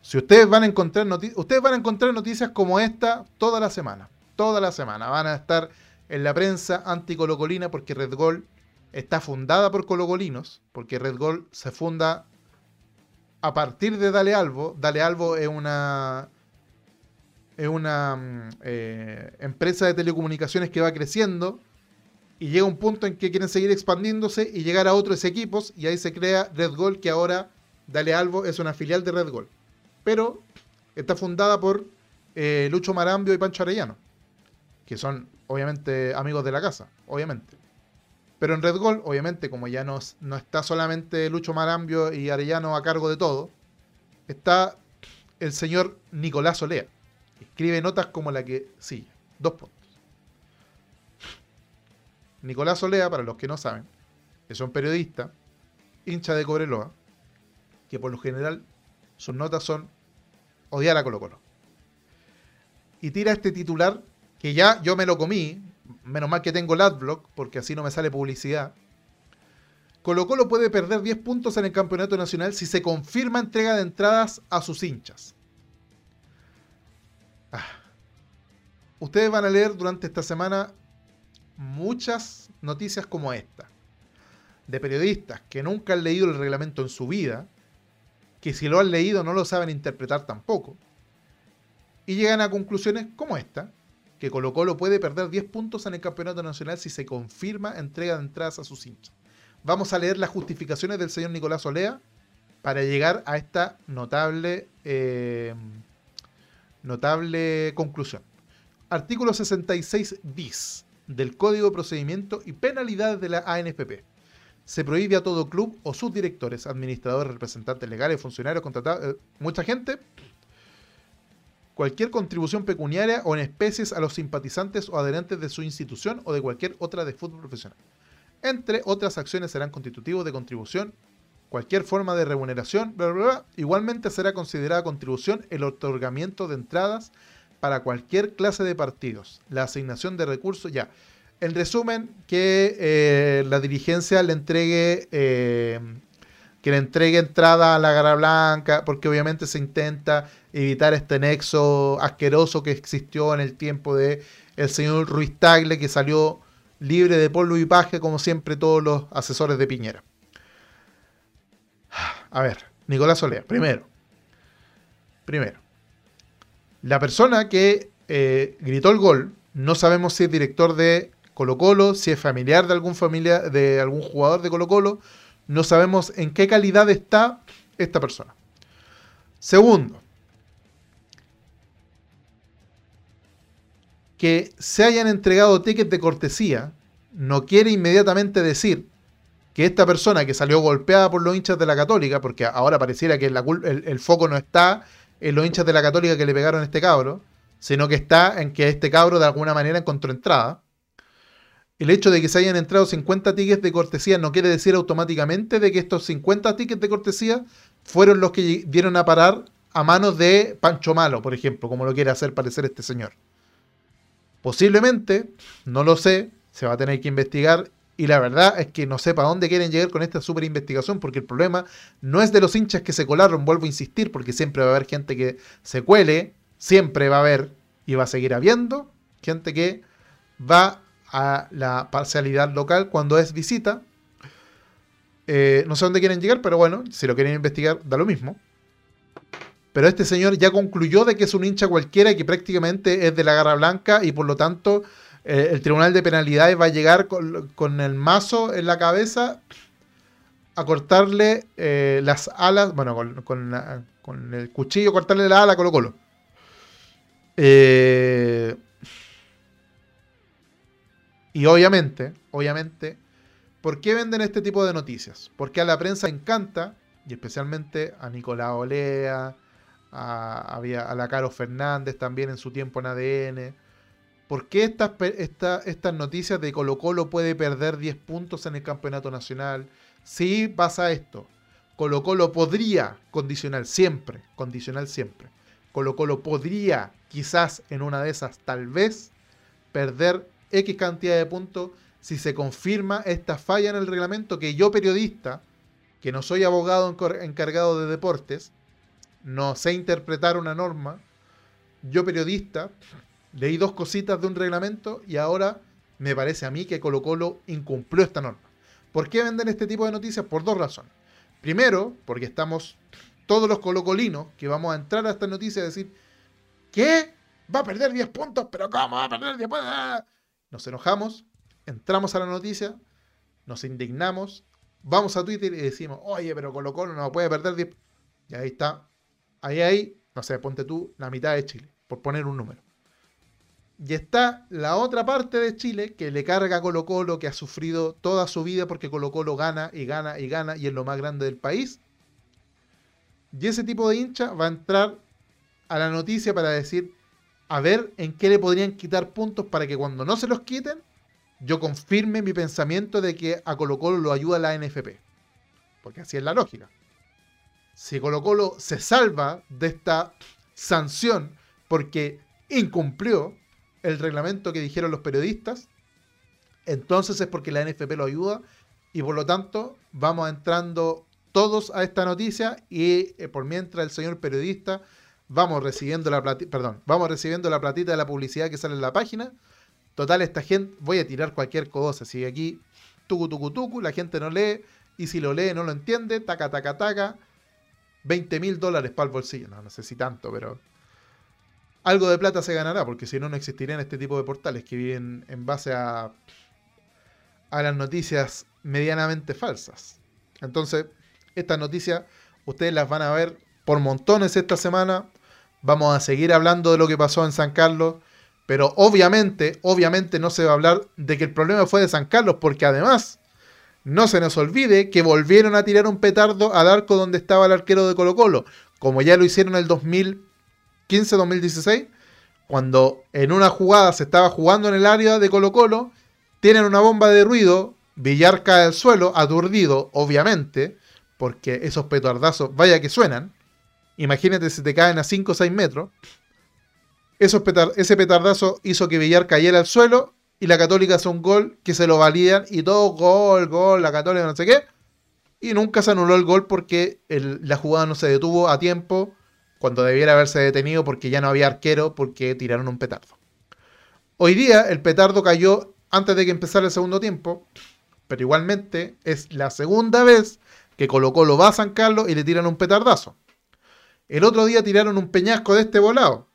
si ustedes van a encontrar ustedes van a encontrar noticias como esta toda la semana. Toda la semana. Van a estar en la prensa anticolocolina porque Red Gol está fundada por colocolinos, porque Red Gol se funda a partir de Dale Albo. Dale Albo es una, es una mm, eh, empresa de telecomunicaciones que va creciendo y llega un punto en que quieren seguir expandiéndose y llegar a otros equipos y ahí se crea Red Gol que ahora Dale Albo es una filial de Red Gol. Pero está fundada por eh, Lucho Marambio y Pancho Arellano, que son obviamente amigos de la casa, obviamente. Pero en Red Gol, obviamente, como ya no, no está solamente Lucho Marambio y Arellano a cargo de todo, está el señor Nicolás Olea. Escribe notas como la que sigue. Dos puntos. Nicolás Olea, para los que no saben, es un periodista, hincha de Cobreloa, que por lo general sus notas son odiar a Colo Colo. Y tira este titular que ya yo me lo comí, menos mal que tengo el adblock, porque así no me sale publicidad. Colo Colo puede perder 10 puntos en el campeonato nacional si se confirma entrega de entradas a sus hinchas. Ah. Ustedes van a leer durante esta semana muchas noticias como esta. De periodistas que nunca han leído el reglamento en su vida, que si lo han leído no lo saben interpretar tampoco. Y llegan a conclusiones como esta, que Colo Colo puede perder 10 puntos en el Campeonato Nacional si se confirma entrega de entradas a sus hinchas. Vamos a leer las justificaciones del señor Nicolás Olea para llegar a esta notable, eh, notable conclusión. Artículo 66 bis del Código de Procedimiento y Penalidades de la ANFP. Se prohíbe a todo club o sus directores, administradores, representantes legales, funcionarios, contratados, eh, mucha gente, cualquier contribución pecuniaria o en especies a los simpatizantes o adherentes de su institución o de cualquier otra de fútbol profesional. Entre otras acciones serán constitutivos de contribución, cualquier forma de remuneración, bla, bla, bla. Igualmente será considerada contribución el otorgamiento de entradas para cualquier clase de partidos, la asignación de recursos, ya. En resumen, que eh, la dirigencia le entregue eh, que le entregue entrada a la Gara Blanca, porque obviamente se intenta evitar este nexo asqueroso que existió en el tiempo de el señor Ruiz Tagle, que salió libre de polvo y paje, como siempre todos los asesores de Piñera. A ver, Nicolás Solea, primero. Primero. La persona que eh, gritó el gol, no sabemos si es director de Colo Colo, si es familiar de algún familia, de algún jugador de Colo Colo, no sabemos en qué calidad está esta persona. Segundo, que se hayan entregado tickets de cortesía no quiere inmediatamente decir que esta persona que salió golpeada por los hinchas de la Católica, porque ahora pareciera que el, foco no está en los hinchas de la Católica que le pegaron a este cabro, sino que está en que este cabro de alguna manera encontró entrada el hecho de que se hayan entrado 50 tickets de cortesía no quiere decir automáticamente de que estos 50 tickets de cortesía fueron los que dieron a parar a manos de Pancho Malo, por ejemplo, como lo quiere hacer parecer este señor. Posiblemente, no lo sé, se va a tener que investigar y la verdad es que no sé para dónde quieren llegar con esta super investigación, porque el problema no es de los hinchas que se colaron, vuelvo a insistir, porque siempre va a haber gente que se cuele, siempre va a haber y va a seguir habiendo gente que va a la parcialidad local cuando es visita. Eh, no sé dónde quieren llegar, pero bueno, si lo quieren investigar, da lo mismo. Pero este señor ya concluyó de que es un hincha cualquiera que prácticamente es de la garra blanca y por lo tanto eh, el Tribunal de Penalidades va a llegar con, el mazo en la cabeza a cortarle eh, las alas, bueno, con, con, el cuchillo cortarle la ala a Colo Colo. Eh, y obviamente, obviamente, ¿por qué venden este tipo de noticias? Porque a la prensa encanta, y especialmente a Nicolás Olea, a, a la Caro Fernández también en su tiempo en ADN. ¿Por qué estas, estas noticias de Colo Colo puede perder 10 puntos en el campeonato nacional? Si pasa esto, Colo Colo podría, condicional siempre, condicional siempre, Colo Colo podría quizás en una de esas tal vez perder X cantidad de puntos si se confirma esta falla en el reglamento que yo periodista, que no soy abogado encargado de deportes, no sé interpretar una norma, yo periodista leí dos cositas de un reglamento y ahora me parece a mí que Colo Colo incumplió esta norma. ¿Por qué venden este tipo de noticias? Por dos razones. Primero, porque estamos todos los colocolinos que vamos a entrar a esta noticia y decir, ¿qué? Va a perder 10 puntos, pero ¿cómo va a perder 10 puntos? Nos enojamos, entramos a la noticia, nos indignamos, vamos a Twitter y decimos, oye, pero Colo Colo no puede perder 10. Y ahí está. Ahí, ahí, no sé, ponte tú la mitad de Chile, por poner un número. Y está la otra parte de Chile que le carga a Colo Colo, que ha sufrido toda su vida porque Colo Colo gana y gana y gana y es lo más grande del país. Y ese tipo de hincha va a entrar a la noticia para decir, a ver en qué le podrían quitar puntos para que cuando no se los quiten, yo confirme mi pensamiento de que a Colo Colo lo ayuda la NFP. Porque así es la lógica. Si Colo Colo se salva de esta sanción porque incumplió el reglamento que dijeron los periodistas, entonces es porque la NFP lo ayuda y por lo tanto vamos entrando todos a esta noticia y eh, por mientras el señor periodista vamos recibiendo la platita, perdón, vamos recibiendo la platita de la publicidad que sale en la página. Total, esta gente, voy a tirar cualquier cosa. Si aquí, tucu, tucu, tucu, la gente no lee, y si lo lee no lo entiende, taca, taca, taca, 20 mil dólares para el bolsillo. No, no sé si tanto, pero algo de plata se ganará, porque si no, no existirían este tipo de portales que viven en base a, a las noticias medianamente falsas. Entonces, estas noticias ustedes las van a ver por montones esta semana. Vamos a seguir hablando de lo que pasó en San Carlos, pero obviamente, obviamente no se va a hablar de que el problema fue de San Carlos, porque además no se nos olvide que volvieron a tirar un petardo al arco donde estaba el arquero de Colo Colo, como ya lo hicieron el 2000, 2015-2016, cuando en una jugada se estaba jugando en el área de Colo Colo, tienen una bomba de ruido, Villar cae al suelo, aturdido, obviamente, porque esos petardazos, vaya que suenan. Imagínate si te caen a 5 o 6 metros. ese petardazo hizo que Villar cayera al suelo y la Católica hace un gol que se lo validan y todo gol, gol, la Católica no sé qué. Y nunca se anuló el gol porque la jugada no se detuvo a tiempo cuando debiera haberse detenido porque ya no había arquero porque tiraron un petardo. Hoy día el petardo cayó antes de que empezara el segundo tiempo, pero igualmente es la segunda vez que Colo Colo va a San Carlos y le tiran un petardazo. El otro día tiraron un peñasco de este volado.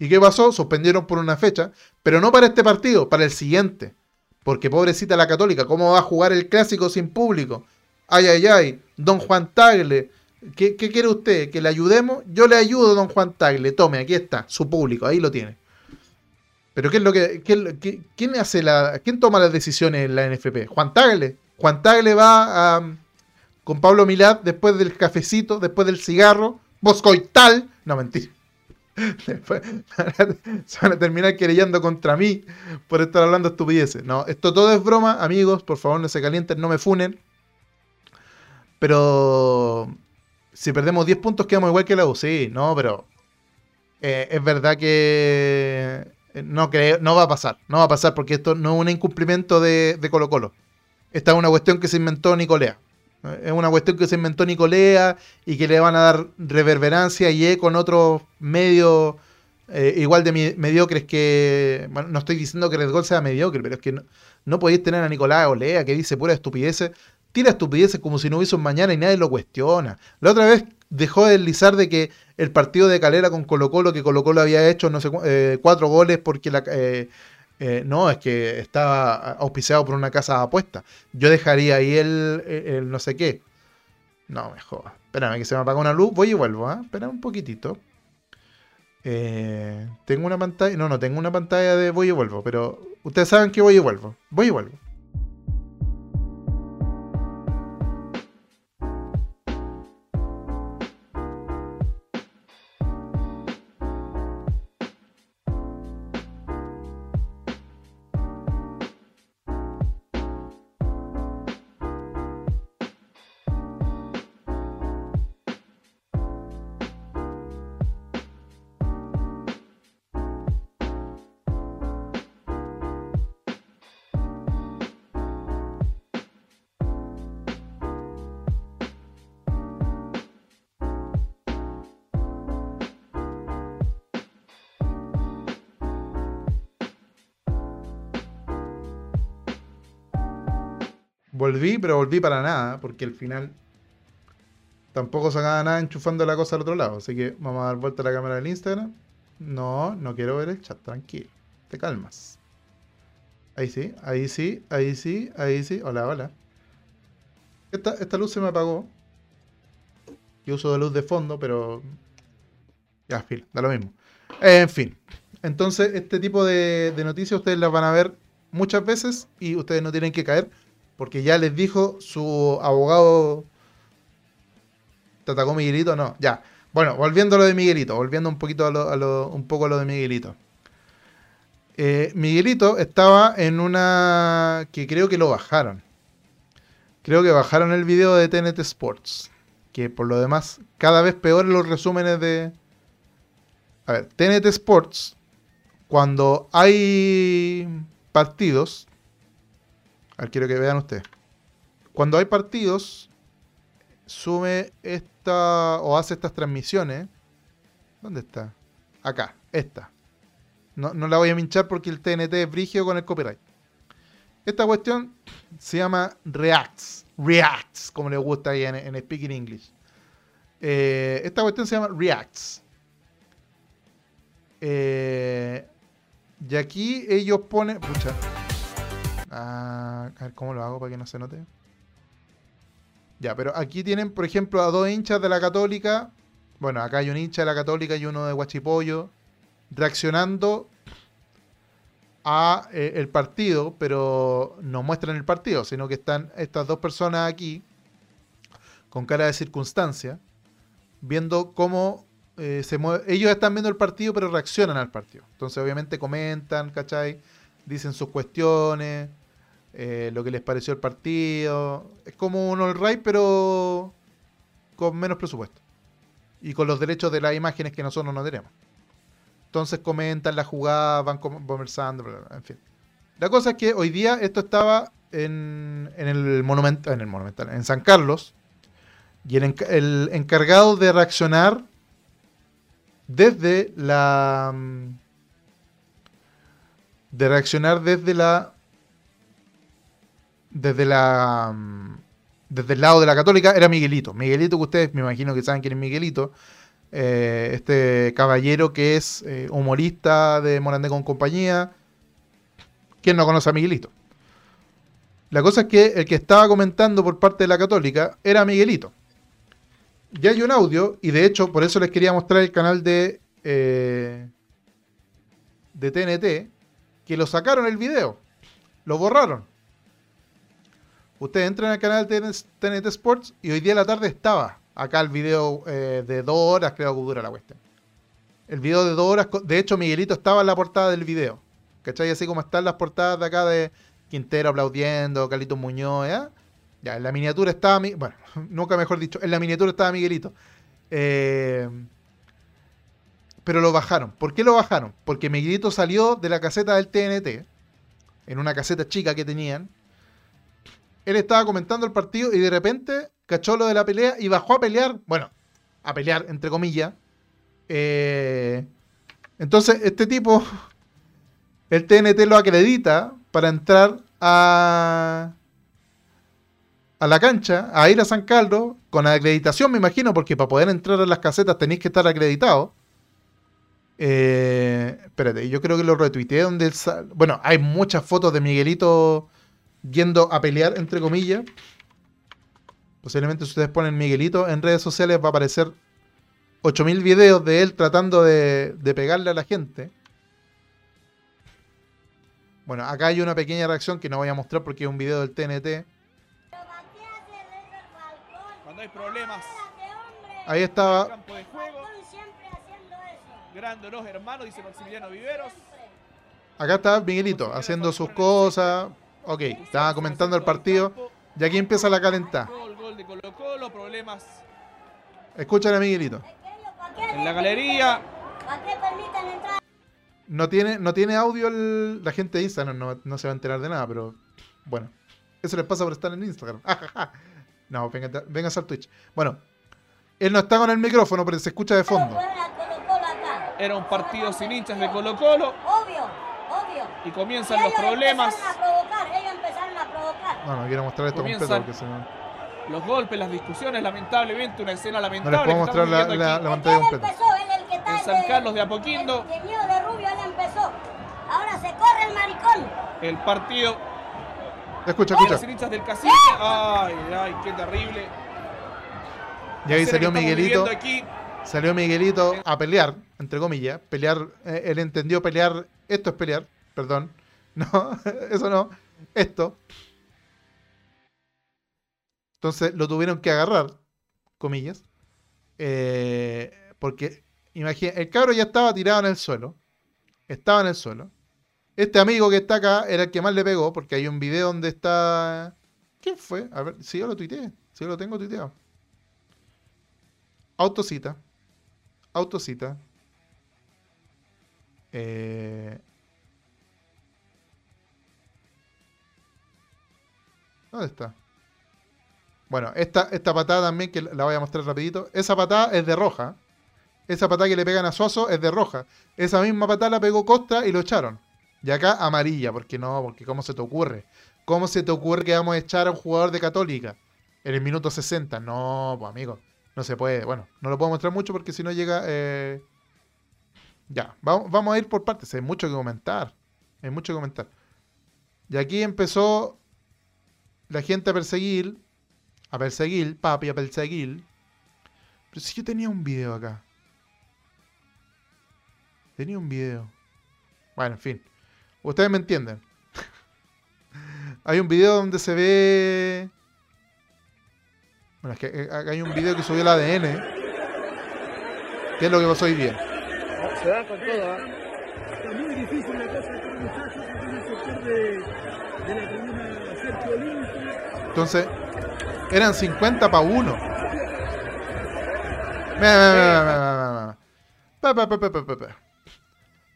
¿Y qué pasó? Suspendieron por una fecha, pero no para este partido, para el siguiente. Porque pobrecita la católica, ¿cómo va a jugar el clásico sin público? Ay, ay, ay, don Juan Tagle, ¿Qué, quiere usted? ¿Que le ayudemos? Yo le ayudo, don Juan Tagle. Tome, aquí está, su público, ahí lo tiene. Pero ¿qué es lo que, quién hace la, quién toma las decisiones en la NFP? Juan Tagle. Juan Tagle va con Pablo Milad después del cafecito, después del cigarro, Boscoital. No, mentira. Se van a terminar querellando contra mí por estar hablando estupideces. No, esto todo es broma, amigos. Por favor, no se calienten, no me funen. Pero si perdemos 10 puntos quedamos igual que la U, sí, no, pero eh, es verdad que eh, no, creo, no va a pasar, no va a pasar porque esto no es un incumplimiento de, Colo Colo. Esta es una cuestión que se inventó Nicolea. Es una cuestión que se inventó Nicolea y que le van a dar reverberancia y eco en otros medios eh, igual de mediocres que. Bueno, no estoy diciendo que el Gol sea mediocre, pero es que no, no podéis tener a Nicolás Olea que dice pura estupideces tira estupideces como si no hubiese un mañana y nadie lo cuestiona. La otra vez dejó de deslizar de que el partido de Calera con Colo Colo, que Colo Colo había hecho no sé eh, cuatro goles porque la... Eh, eh, no, es que estaba auspiciado por una casa de apuestas. Yo dejaría ahí el, no sé qué. No, mejor. Espérame que se me apaga una luz. Voy y vuelvo, ¿ah? Espera un poquitito. tengo una pantalla. No, no, tengo una pantalla de voy y vuelvo. Pero ustedes saben que voy y vuelvo. Voy y vuelvo. Pero volví para nada, porque al final tampoco sacaba nada enchufando la cosa al otro lado. Así que vamos a dar vuelta a la cámara del Instagram. No, no quiero ver el chat, tranquilo. Te calmas. Ahí sí, ahí sí, ahí sí, ahí sí. Hola, hola. Esta, esta luz se me apagó. Yo uso de luz de fondo, pero. Ya, fin, da lo mismo. En fin. Entonces, este tipo de noticias ustedes las van a ver muchas veces y ustedes no tienen que caer porque ya les dijo su abogado. ¿Te atacó Miguelito? No, ya. Bueno, volviendo a lo de Miguelito, volviendo un poquito a lo, un poco a lo de Miguelito. Eh, Miguelito estaba en una que creo que lo bajaron. Creo que bajaron el video de TNT Sports. Que por lo demás, cada vez peor los resúmenes de. A ver, TNT Sports, cuando hay partidos, quiero que vean ustedes. Cuando hay partidos, sube esta o hace estas transmisiones. ¿Dónde está? Acá, esta. No, la voy a minchar porque el TNT es brigio con el copyright. Esta cuestión se llama Reacts. Reacts, como le gusta ahí en, Speaking English. Eh, esta cuestión se llama Reacts. Eh, y aquí ellos ponen. Pucha, a ver cómo lo hago para que no se note. Ya, pero aquí tienen, por ejemplo, a dos hinchas de la Católica. Bueno, acá hay un hincha de la Católica y uno de Guachipollo. Reaccionando a eh, el partido, pero no muestran el partido, sino que están estas dos personas aquí con cara de circunstancia, viendo cómo eh, se mueve- ellos están viendo el partido, pero reaccionan al partido. Entonces, obviamente, comentan, ¿cachai? Dicen sus cuestiones, eh, lo que les pareció el partido. Es como un all right, pero con menos presupuesto. Y con los derechos de las imágenes que nosotros no tenemos. Entonces comentan la jugada, van conversando, en fin. La cosa es que hoy día esto estaba en, el monumental, en el monumental, en San Carlos. Y el, enca- el encargado de reaccionar desde la. De reaccionar desde la. Desde la. Desde el lado de la Católica era Miguelito. Miguelito, que ustedes me imagino que saben quién es Miguelito. eh, este caballero que es eh, humorista de Morandé con compañía. ¿Quién no conoce a Miguelito? La cosa es que el que estaba comentando por parte de la Católica era Miguelito. Ya hay un audio, y de hecho, por eso les quería mostrar el canal de, eh, de TNT, que lo sacaron el video, lo borraron. Ustedes entran al canal de TNT Sports y hoy día a la tarde estaba acá el video eh, de dos horas, creo que dura la cuestión. El video de dos horas, de hecho, Miguelito estaba en la portada del video. ¿Cachai? Así como están las portadas de acá de Quintero aplaudiendo, Carlitos Muñoz, ¿ya? Ya, en la miniatura estaba, bueno, nunca mejor dicho, en la miniatura estaba Miguelito. Eh, pero lo bajaron. ¿Por qué lo bajaron? Porque Miguelito salió de la caseta del TNT, en una caseta chica que tenían. Él estaba comentando el partido y de repente cachó lo de la pelea y bajó a pelear, bueno, a pelear, entre comillas. Eh, entonces, este tipo, el TNT lo acredita para entrar a, a la cancha, a ir a San Carlos, con acreditación, me imagino, porque para poder entrar a las casetas tenéis que estar acreditado. Eh, espérate, yo creo que lo retuiteé donde él sal- Bueno, hay muchas fotos de Miguelito yendo a pelear, entre comillas. Posiblemente si ustedes ponen Miguelito en redes sociales va a aparecer 8000 videos de él tratando de, de pegarle a la gente. Bueno, acá hay una pequeña reacción que no voy a mostrar porque es un video del TNT. Cuando hay problemas Ahí estaba. Grande los hermanos, dice Maximiliano Viveros. Acá está Miguelito haciendo sus cosas. Ok, estaba comentando el partido. Y aquí empieza la calentada. Gol, gol de Colo Colo, problemas Escuchan a Miguelito. en la galería. No tiene, no tiene audio el- la gente de Instagram, no, no se va a enterar de nada, pero bueno. Eso les pasa por estar en Instagram. no, venga, vengas al Twitch. Bueno, él no está con el micrófono, pero se escucha de fondo. Poner a Colo Colo acá. Era un partido sin hinchas de Colo Colo Obvio, obvio. y Y comienzan los ellos problemas, empezaron a provocar, ellos empezaron a provocar. No, no quiero mostrar esto completo Comienzan- porque se me- los golpes, las discusiones, lamentablemente una escena No lamentable. les puedo mostrar la, la- pantalla completa. empezó, él el que está En el San de- Carlos de Apoquindo. El teñido de rubio, él empezó. Ahora se corre el maricón. El partido Escucha, escucha. los hinchas del cacique. Ay, ay, qué terrible. Y ahí salió Miguelito. aquí. Salió Miguelito a pelear, entre comillas. Pelear, eh, él entendió pelear. Esto es pelear, perdón. No, eso no. Esto. Entonces lo tuvieron que agarrar, comillas. eh, porque, imagina, el cabro ya estaba tirado en el suelo. Estaba en el suelo. Este amigo que está acá era el que más le pegó, porque hay un video donde está. ¿Quién fue? A ver, si yo lo tuiteé. Si yo lo tengo tuiteado. Autocita. Autocita. Eh... ¿Dónde está? Bueno, esta, esta patada también, que la voy a mostrar rapidito. Esa patada es de roja. Esa patada que le pegan a Suazo es de roja. Esa misma patada la pegó Costa y lo echaron. Y acá amarilla, porque no, porque ¿cómo se te ocurre? ¿Cómo se te ocurre que vamos a echar a un jugador de Católica en el minuto 60? No, pues amigo, no se puede. Bueno, no lo puedo mostrar mucho porque si no llega... eh, Ya, vamos, vamos a ir por partes. Hay mucho que comentar. Hay mucho que comentar. Y aquí empezó la gente a perseguir. A perseguir, papi, a perseguir. Pero si yo tenía un video acá. Tenía un video. Bueno, en fin. Ustedes me entienden. hay un video donde se ve. Bueno, es que eh, hay un video que subió el ADN. ¿Qué es lo que pasó hoy día? Se dan con todo, ¿ah? Está muy difícil la cosa aquí, muchachos, en el sector de, de la tribuna Sergio Olimpia. Entonces, eran 50 para uno.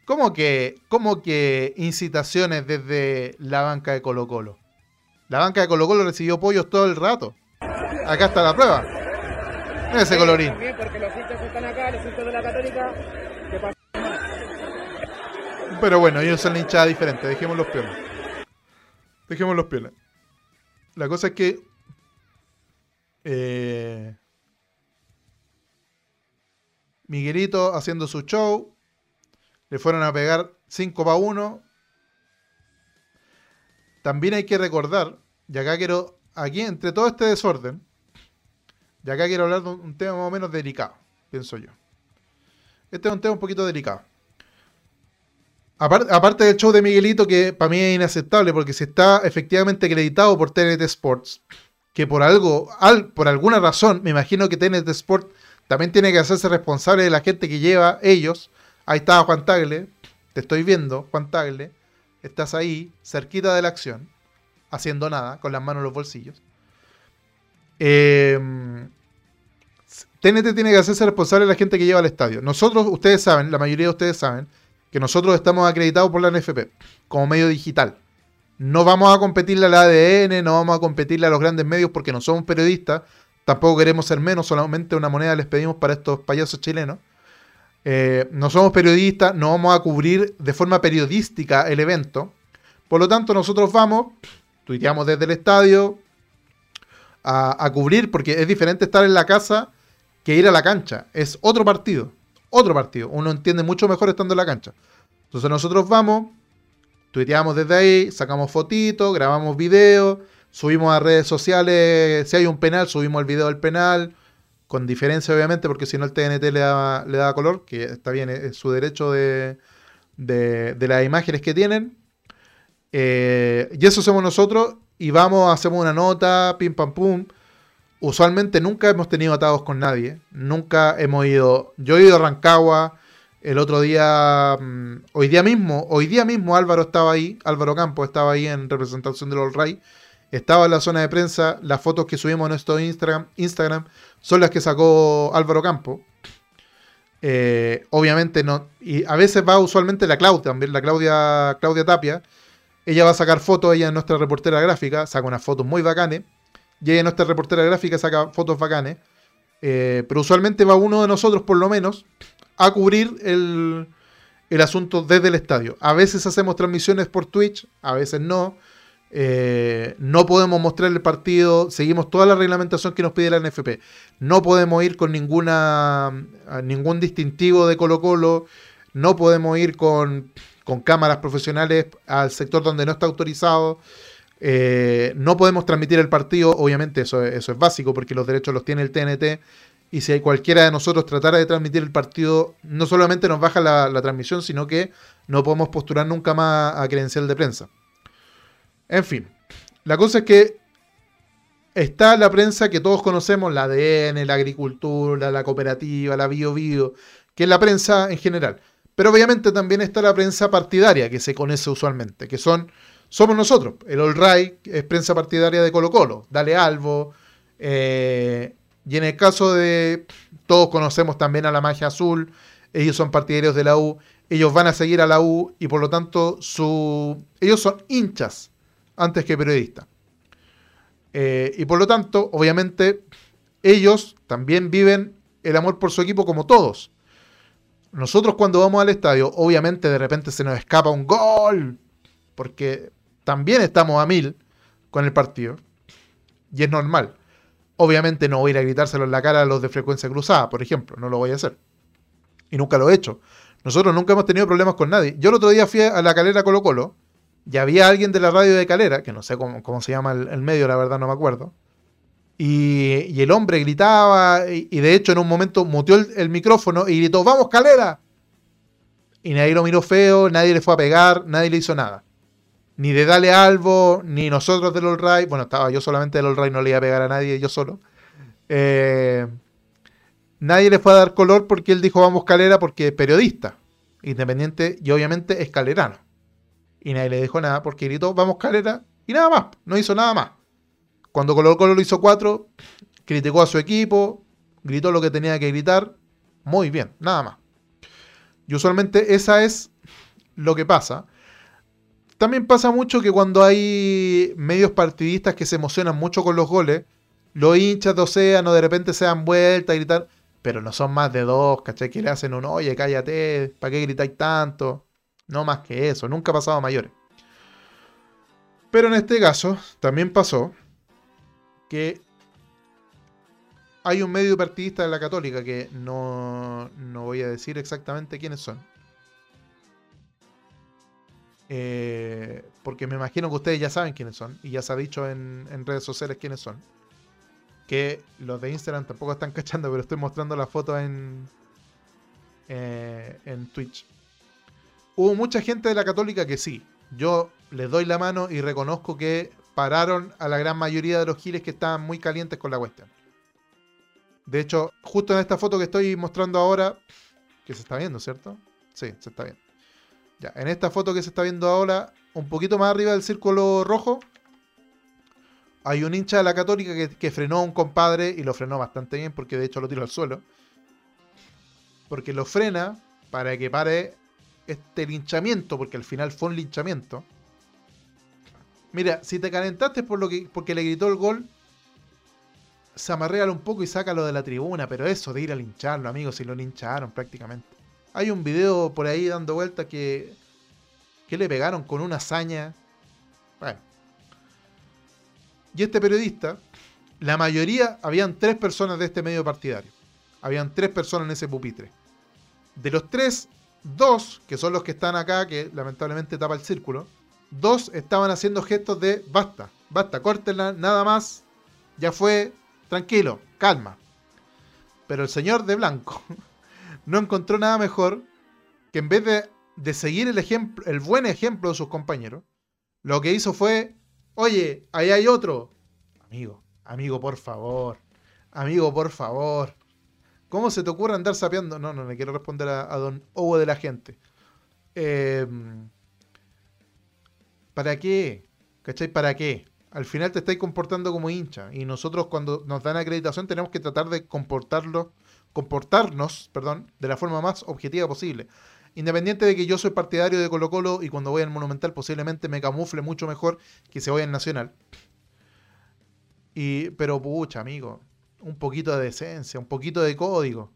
¿Cómo que, ¿Cómo que incitaciones desde la banca de Colo Colo? La banca de Colo Colo recibió pollos todo el rato. Acá está la prueba. Mira ese colorín. También porque los hinchas están acá, los hinchas de la Católica. Pero bueno, ellos son hinchada diferente. Dejemos los piolas. Dejemos los piolas. La cosa es que. eh, Miguelito haciendo su show. Le fueron a pegar 5 para 1. También hay que recordar, y acá quiero. Aquí, entre todo este desorden, y acá quiero hablar de un tema más o menos delicado, pienso yo. Este es un tema un poquito delicado. Apar- aparte del show de Miguelito, que para mí es inaceptable, porque si está efectivamente acreditado por TNT Sports, que por algo, al- por alguna razón, me imagino que TNT Sports también tiene que hacerse responsable de la gente que lleva ellos. Ahí estaba Juan Tagle, te estoy viendo, Juan Tagle, estás ahí, cerquita de la acción, haciendo nada, con las manos en los bolsillos. Eh, TNT tiene que hacerse responsable de la gente que lleva al estadio. Nosotros, ustedes saben, la mayoría de ustedes saben, que nosotros estamos acreditados por la NFP como medio digital. No vamos a competirle al ADN, no vamos a competirle a los grandes medios porque no somos periodistas, tampoco queremos ser menos, solamente una moneda les pedimos para estos payasos chilenos. Eh, no somos periodistas, no vamos a cubrir de forma periodística el evento. Por lo tanto, nosotros vamos, tuiteamos desde el estadio a, a cubrir, porque es diferente estar en la casa que ir a la cancha. Es otro partido, otro partido. Uno entiende mucho mejor estando en la cancha. Entonces nosotros vamos, tuiteamos desde ahí, sacamos fotitos, grabamos videos, subimos a redes sociales, si hay un penal, subimos el video del penal, con diferencia obviamente, porque si no el TNT le da, le da color, que está bien, es su derecho de, de, de las imágenes que tienen. Eh, y eso hacemos nosotros y vamos, hacemos una nota, pim pam pum. Usualmente nunca hemos tenido atados con nadie. Nunca hemos ido. Yo he ido a Rancagua. El otro día. mm, hoy día mismo. Hoy día mismo Álvaro estaba ahí. Álvaro Campos estaba ahí en representación del All Ray. Estaba en la zona de prensa. Las fotos que subimos en nuestro Instagram, Instagram son las que sacó Álvaro Campos. Eh, obviamente no. Y a veces va usualmente la Claudia. La Claudia, Claudia Tapia. Ella va a sacar fotos. Ella es nuestra reportera gráfica. Saca unas fotos muy bacanes. Y nuestra reportera gráfica, saca fotos bacanes. Eh, pero usualmente va uno de nosotros, por lo menos, a cubrir el, el asunto desde el estadio. A veces hacemos transmisiones por Twitch, a veces no. Eh, no podemos mostrar el partido, seguimos toda la reglamentación que nos pide la NFP. No podemos ir con ninguna ningún distintivo de Colo Colo, no podemos ir con, con cámaras profesionales al sector donde no está autorizado. Eh, no podemos transmitir el partido, obviamente eso, es- eso es básico porque los derechos los tiene el TNT. Y si cualquiera de nosotros tratara de transmitir el partido, no solamente nos baja la, la transmisión, sino que no podemos postular nunca más a credencial de prensa. En fin, la cosa es que está la prensa que todos conocemos, la ADN, la agricultura, la cooperativa, la bio bio, que es la prensa en general. Pero obviamente también está la prensa partidaria que se conoce usualmente, que son somos nosotros. El All Right es prensa partidaria de Colo Colo, Dale Albo. eh, y en el caso de. Todos conocemos también a la magia azul. Ellos son partidarios de la U. Ellos van a seguir a la U. Y por lo tanto, su, ellos son hinchas antes que periodistas. Eh, y por lo tanto, obviamente, ellos también viven el amor por su equipo como todos. Nosotros cuando vamos al estadio, obviamente de repente se nos escapa un gol, porque también estamos a mil con el partido, y es normal. Obviamente no voy a ir a gritárselo en la cara a los de frecuencia cruzada, por ejemplo, no lo voy a hacer. Y nunca lo he hecho. Nosotros nunca hemos tenido problemas con nadie. Yo el otro día fui a la calera Colo Colo, y había alguien de la radio de Calera, que no sé cómo, cómo se llama el, medio, la verdad no me acuerdo. Y, el hombre gritaba, y, y de hecho en un momento muteó el, el micrófono y gritó, ¡Vamos, Calera! Y nadie lo miró feo, nadie le fue a pegar, nadie le hizo nada. Ni de Dale Albo, ni nosotros del All Right. Bueno, estaba yo solamente del All Right, no le iba a pegar a nadie, yo solo. Eh, nadie le fue a dar color porque él dijo vamos calera porque es periodista, independiente y obviamente escalerano. Y nadie le dijo nada porque gritó vamos calera y nada más, no hizo nada más. Cuando Colo Colo lo hizo cuatro, criticó a su equipo, gritó lo que tenía que gritar, muy bien, nada más. Y usualmente esa es lo que pasa. También pasa mucho que cuando hay medios partidistas que se emocionan mucho con los goles, los hinchas de Océano de repente se dan vuelta a gritar, pero no son más de dos, ¿cachai? Que le hacen un, oye, cállate, ¿para qué gritáis tanto? No más que eso, nunca ha pasado a mayores. Pero en este caso también pasó que hay un medio partidista de la Católica que no, no voy a decir exactamente quiénes son. Eh, porque me imagino que ustedes ya saben quiénes son y ya se ha dicho en, redes sociales quiénes son. Que los de Instagram tampoco están cachando, pero estoy mostrando la foto en, eh, en Twitch. Hubo mucha gente de la Católica que sí. Yo les doy la mano y reconozco que pararon a la gran mayoría de los giles que estaban muy calientes con la cuestión. De hecho, justo en esta foto que estoy mostrando ahora, que se está viendo, ¿cierto? Sí, se está viendo. Ya, en esta foto que se está viendo ahora, un poquito más arriba del círculo rojo, hay un hincha de la Católica que, frenó a un compadre y lo frenó bastante bien porque de hecho lo tiró al suelo. Porque lo frena para que pare este linchamiento, porque al final fue un linchamiento. Mira, si te calentaste por lo que, porque le gritó el gol, se amarréalo un poco y sácalo de la tribuna, pero eso de ir a lincharlo, amigos, si lo lincharon prácticamente. Hay un video por ahí dando vuelta que, que le pegaron con una hazaña. Bueno. Y este periodista, la mayoría, habían tres personas de este medio partidario. Habían tres personas en ese pupitre. De los tres, dos, que son los que están acá, que lamentablemente tapa el círculo, dos estaban haciendo gestos de basta, basta, córtenla, nada más, ya fue, tranquilo, calma. Pero el señor de blanco no encontró nada mejor que en vez de, de seguir el, ejemplo, el buen ejemplo de sus compañeros, lo que hizo fue, oye, ahí hay otro. Amigo, amigo, por favor. Amigo, por favor. ¿Cómo se te ocurre andar sapeando? No, no le quiero responder a, don Hugo de la gente. Eh, ¿Para qué? ¿Cachai? ¿Para qué? Al final te estáis comportando como hincha. Y nosotros cuando nos dan acreditación tenemos que tratar de comportarlo, comportarnos perdón, de la forma más objetiva posible. Independiente de que yo soy partidario de Colo Colo y cuando voy al Monumental posiblemente me camufle mucho mejor que si voy al Nacional. Y, pero pucha, amigo, un poquito de decencia, un poquito de código.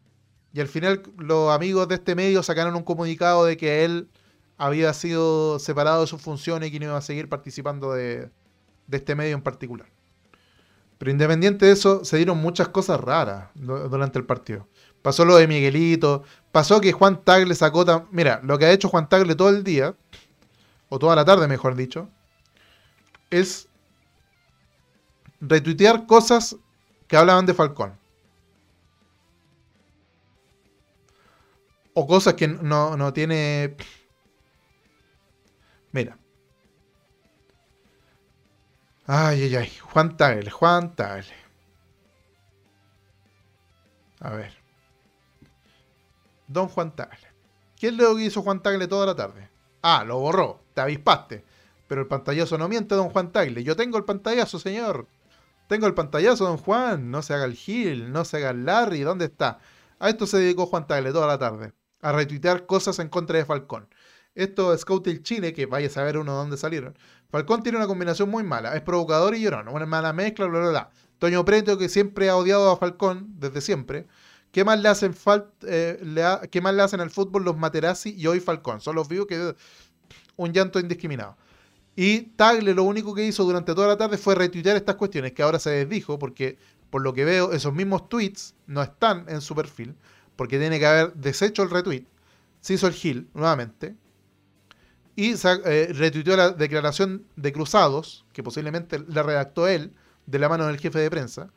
Y al final los amigos de este medio sacaron un comunicado de que él había sido separado de sus funciones y que no iba a seguir participando de, de este medio en particular. Pero independiente de eso, se dieron muchas cosas raras du- durante el partido. Pasó lo de Miguelito, pasó que Juan Tagle sacó... Mira, lo que ha hecho Juan Tagle todo el día, o toda la tarde mejor dicho, es retuitear cosas que hablaban de Falcón. O cosas que no, no tiene... Mira. Ay, ay, ay. Juan Tagle, Juan Tagle. A ver. Don Juan Tagle. ¿Qué es lo que hizo Juan Tagle toda la tarde? Ah, lo borró. Te avispaste. Pero el pantallazo no miente, don Juan Tagle. Yo tengo el pantallazo, señor. Tengo el pantallazo, don Juan. No se haga el Gil, no se haga el Larry. ¿Dónde está? A esto se dedicó Juan Tagle toda la tarde. A retuitear cosas en contra de Falcón. Esto es Scouting Chile, que vaya a saber uno dónde salieron. Falcón tiene una combinación muy mala. Es provocador y llorón. Una mala mezcla, bla, bla, bla. Toño Preto, que siempre ha odiado a Falcón, desde siempre. ¿Qué más le hacen, eh, ¿qué más le hacen al fútbol los Materazzi y hoy Falcón? Son los vivos que... Un llanto indiscriminado. Y Tagle lo único que hizo durante toda la tarde fue retuitear estas cuestiones, que ahora se desdijo, porque por lo que veo, esos mismos tweets no están en su perfil, porque tiene que haber deshecho el retweet. Se hizo el Gil nuevamente. Y eh, retuiteó la declaración de Cruzados, que posiblemente la redactó él, de la mano del jefe de prensa.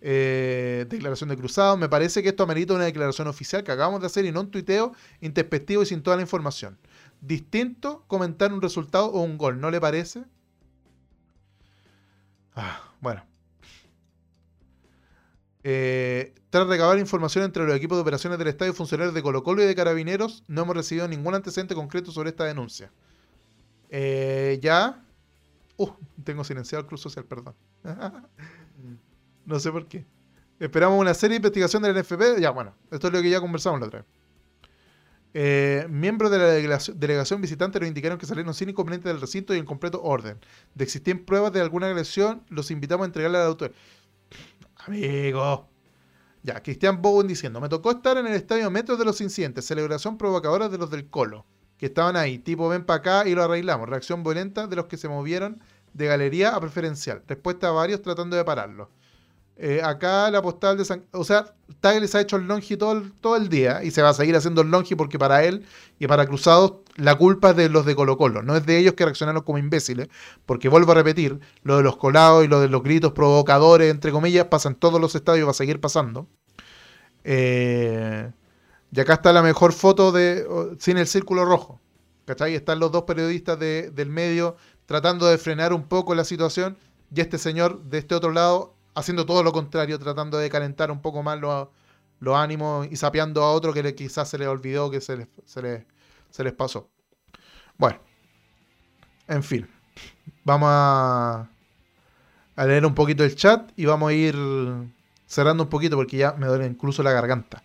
Eh, declaración de Cruzados. Me parece que esto amerita una declaración oficial que acabamos de hacer y no un tuiteo intempestivo y sin toda la información. Distinto comentar un resultado o un gol, ¿no le parece? Ah, bueno. Eh, tras recabar información entre los equipos de operaciones del estadio, funcionarios de Colo Colo y de Carabineros, no hemos recibido ningún antecedente concreto sobre esta denuncia. Eh, ya. Uh, tengo silenciado el Club Social, perdón. no sé por qué. Esperamos una serie de investigación del NFP. Ya, bueno, esto es lo que ya conversamos la otra vez. Eh, miembros de la delegación, visitante nos indicaron que salieron sin inconveniente del recinto y en completo orden. De existir pruebas de alguna agresión, los invitamos a entregarle al autor. Amigo. Ya, Cristian Bowen diciendo, me tocó estar en el estadio Metros de los Incidentes, celebración provocadora de los del Colo, que estaban ahí, tipo ven para acá y lo arreglamos, reacción violenta de los que se movieron de galería a preferencial, respuesta a varios tratando de pararlo. Eh, acá la postal de San... O sea, Tagle ha hecho el longi todo todo el día y se va a seguir haciendo el longi porque para él y para Cruzados la culpa es de los de Colo Colo. No es de ellos que reaccionaron como imbéciles. Porque vuelvo a repetir, lo de los colados y lo de los gritos provocadores, entre comillas, pasa en todos los estadios va a seguir pasando. Eh, y acá está la mejor foto de sin el círculo rojo. ¿Cachai? Están los dos periodistas de- del medio tratando de frenar un poco la situación y este señor de este otro lado haciendo todo lo contrario, tratando de calentar un poco más los, ánimos y sapeando a otro que le- quizás se les olvidó que se les, se pasó. Bueno, en fin, vamos a, a leer un poquito el chat y vamos a ir cerrando un poquito porque ya me duele incluso la garganta.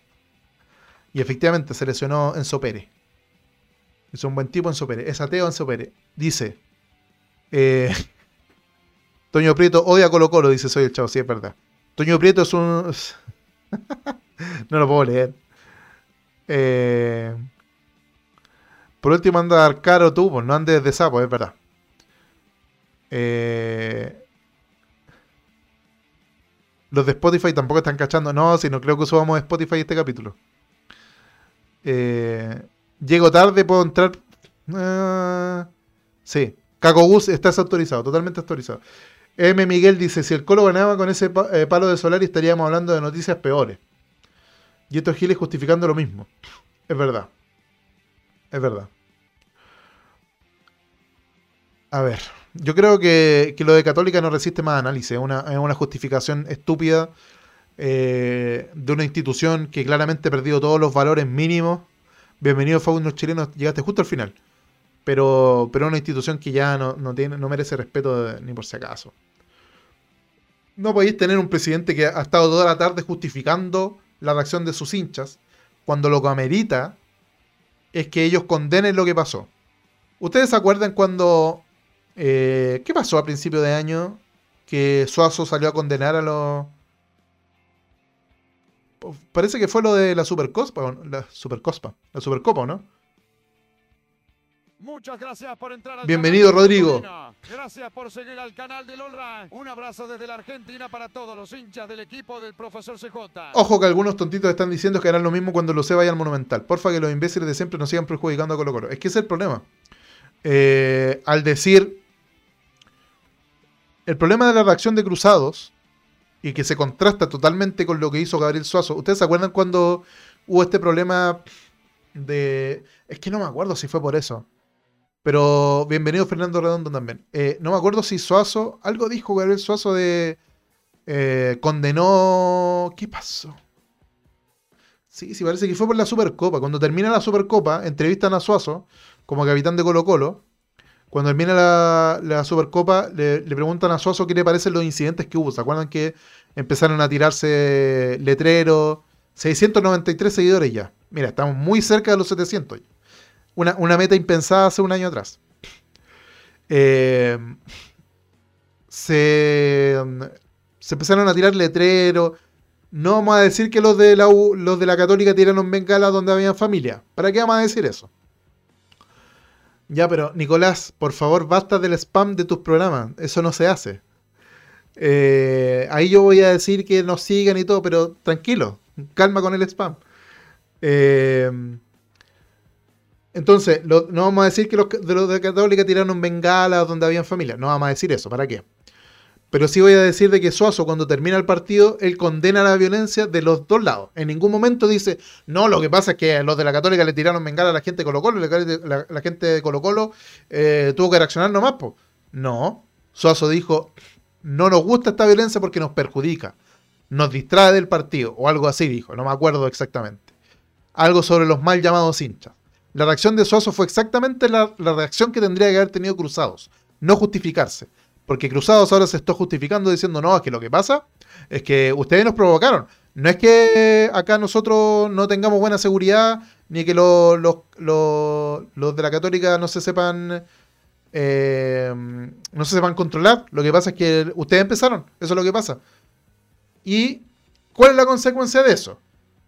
Y efectivamente se lesionó Enzo Pérez. Es un buen tipo Enzo Pérez. Es ateo Enzo Pérez. Dice. eh, Toño Prieto odia Colo Colo, dice soy el chavo. Sí, es verdad. Toño Prieto es un... no lo puedo leer. Eh, Por último anda caro tú, pues no andes de sapo, es verdad. Eh, Los de Spotify tampoco están cachando. No, si no creo que subamos Spotify este capítulo. Eh, Llego tarde, puedo entrar. Sí. Caco Gus está desautorizado, totalmente autorizado. M. Miguel dice: Si el Colo ganaba con ese eh, palo de Solari, estaríamos hablando de noticias peores. Y estos giles justificando lo mismo. Es verdad. Es verdad. A ver. Yo creo que, que lo de Católica no resiste más análisis. Es una, es una justificación estúpida eh, de una institución que claramente ha perdido todos los valores mínimos. Bienvenido, Faunos chilenos. Llegaste justo al final. Pero, pero una institución que ya no, no tiene, no merece respeto de- ni por si acaso. No podéis tener un presidente que ha estado toda la tarde justificando la reacción de sus hinchas cuando lo que amerita es que ellos condenen lo que pasó. ¿Ustedes se acuerdan cuando... eh, ¿Qué pasó a principio de año? Que Suazo salió a condenar a los... Parece que fue lo de la Supercopa, ¿o no? la Supercopa, la Supercopa, ¿no? Muchas gracias por entrar al Bienvenido, Rodrigo. Gracias por seguir al canal de LOLRA. Un abrazo desde la Argentina para todos los hinchas del equipo del profesor CJ. Ojo que algunos tontitos están diciendo que harán lo mismo cuando Lucé vaya al Monumental. Porfa que los imbéciles de siempre nos sigan perjudicando a Colo Colo. Es que ese es el problema. Eh, al decir... El problema de la reacción de Cruzados, y que se contrasta totalmente con lo que hizo Gabriel Suazo. ¿Ustedes se acuerdan cuando hubo este problema de... Es que no me acuerdo si fue por eso. Pero bienvenido Fernando Redondo también. Eh, no me acuerdo si Suazo... Algo dijo Gabriel Suazo de... eh, condenó... ¿Qué pasó? Sí, sí, parece que fue por la Supercopa. Cuando termina la Supercopa, entrevistan a Suazo como capitán de Colo Colo. Cuando termina la, Supercopa, le, le preguntan a Suazo qué le parecen los incidentes que hubo. ¿Se acuerdan que empezaron a tirarse letreros? 693 seguidores ya. Mira, estamos muy cerca de los 700. ya. Una, una meta impensada hace un año atrás. Eh, se, se empezaron a tirar letreros. No vamos a decir que los de la, U- los de la Católica tiraron bengalas donde había familia. ¿Para qué vamos a decir eso? Ya, pero Nicolás, por favor, basta del spam de tus programas. Eso no se hace. Eh, ahí yo voy a decir que nos sigan y todo, pero tranquilo, calma con el spam. Eh, entonces, no vamos a decir que los los de Católica tiraron bengalas donde habían familia. No vamos a decir eso, ¿para qué? Pero sí voy a decir de que Suazo, cuando termina el partido, él condena la violencia de los dos lados. En ningún momento dice, no, lo que pasa es que los de la Católica le tiraron bengala a la gente de Colo Colo, la- la gente de Colo Colo eh, tuvo que reaccionar nomás. po". No, Suazo dijo, no nos gusta esta violencia porque nos perjudica. nos distrae del partido, o algo así dijo, no me acuerdo exactamente. Algo sobre los mal llamados hinchas. La reacción de Suazo fue exactamente la, reacción que tendría que haber tenido Cruzados, no justificarse. Porque Cruzados ahora se está justificando diciendo, no, es que lo que pasa es que ustedes nos provocaron. No es que acá nosotros no tengamos buena seguridad, ni que los de la Católica no se sepan eh, no se sepan controlar. Lo que pasa es que ustedes empezaron, eso es lo que pasa. ¿Y cuál es la consecuencia de eso?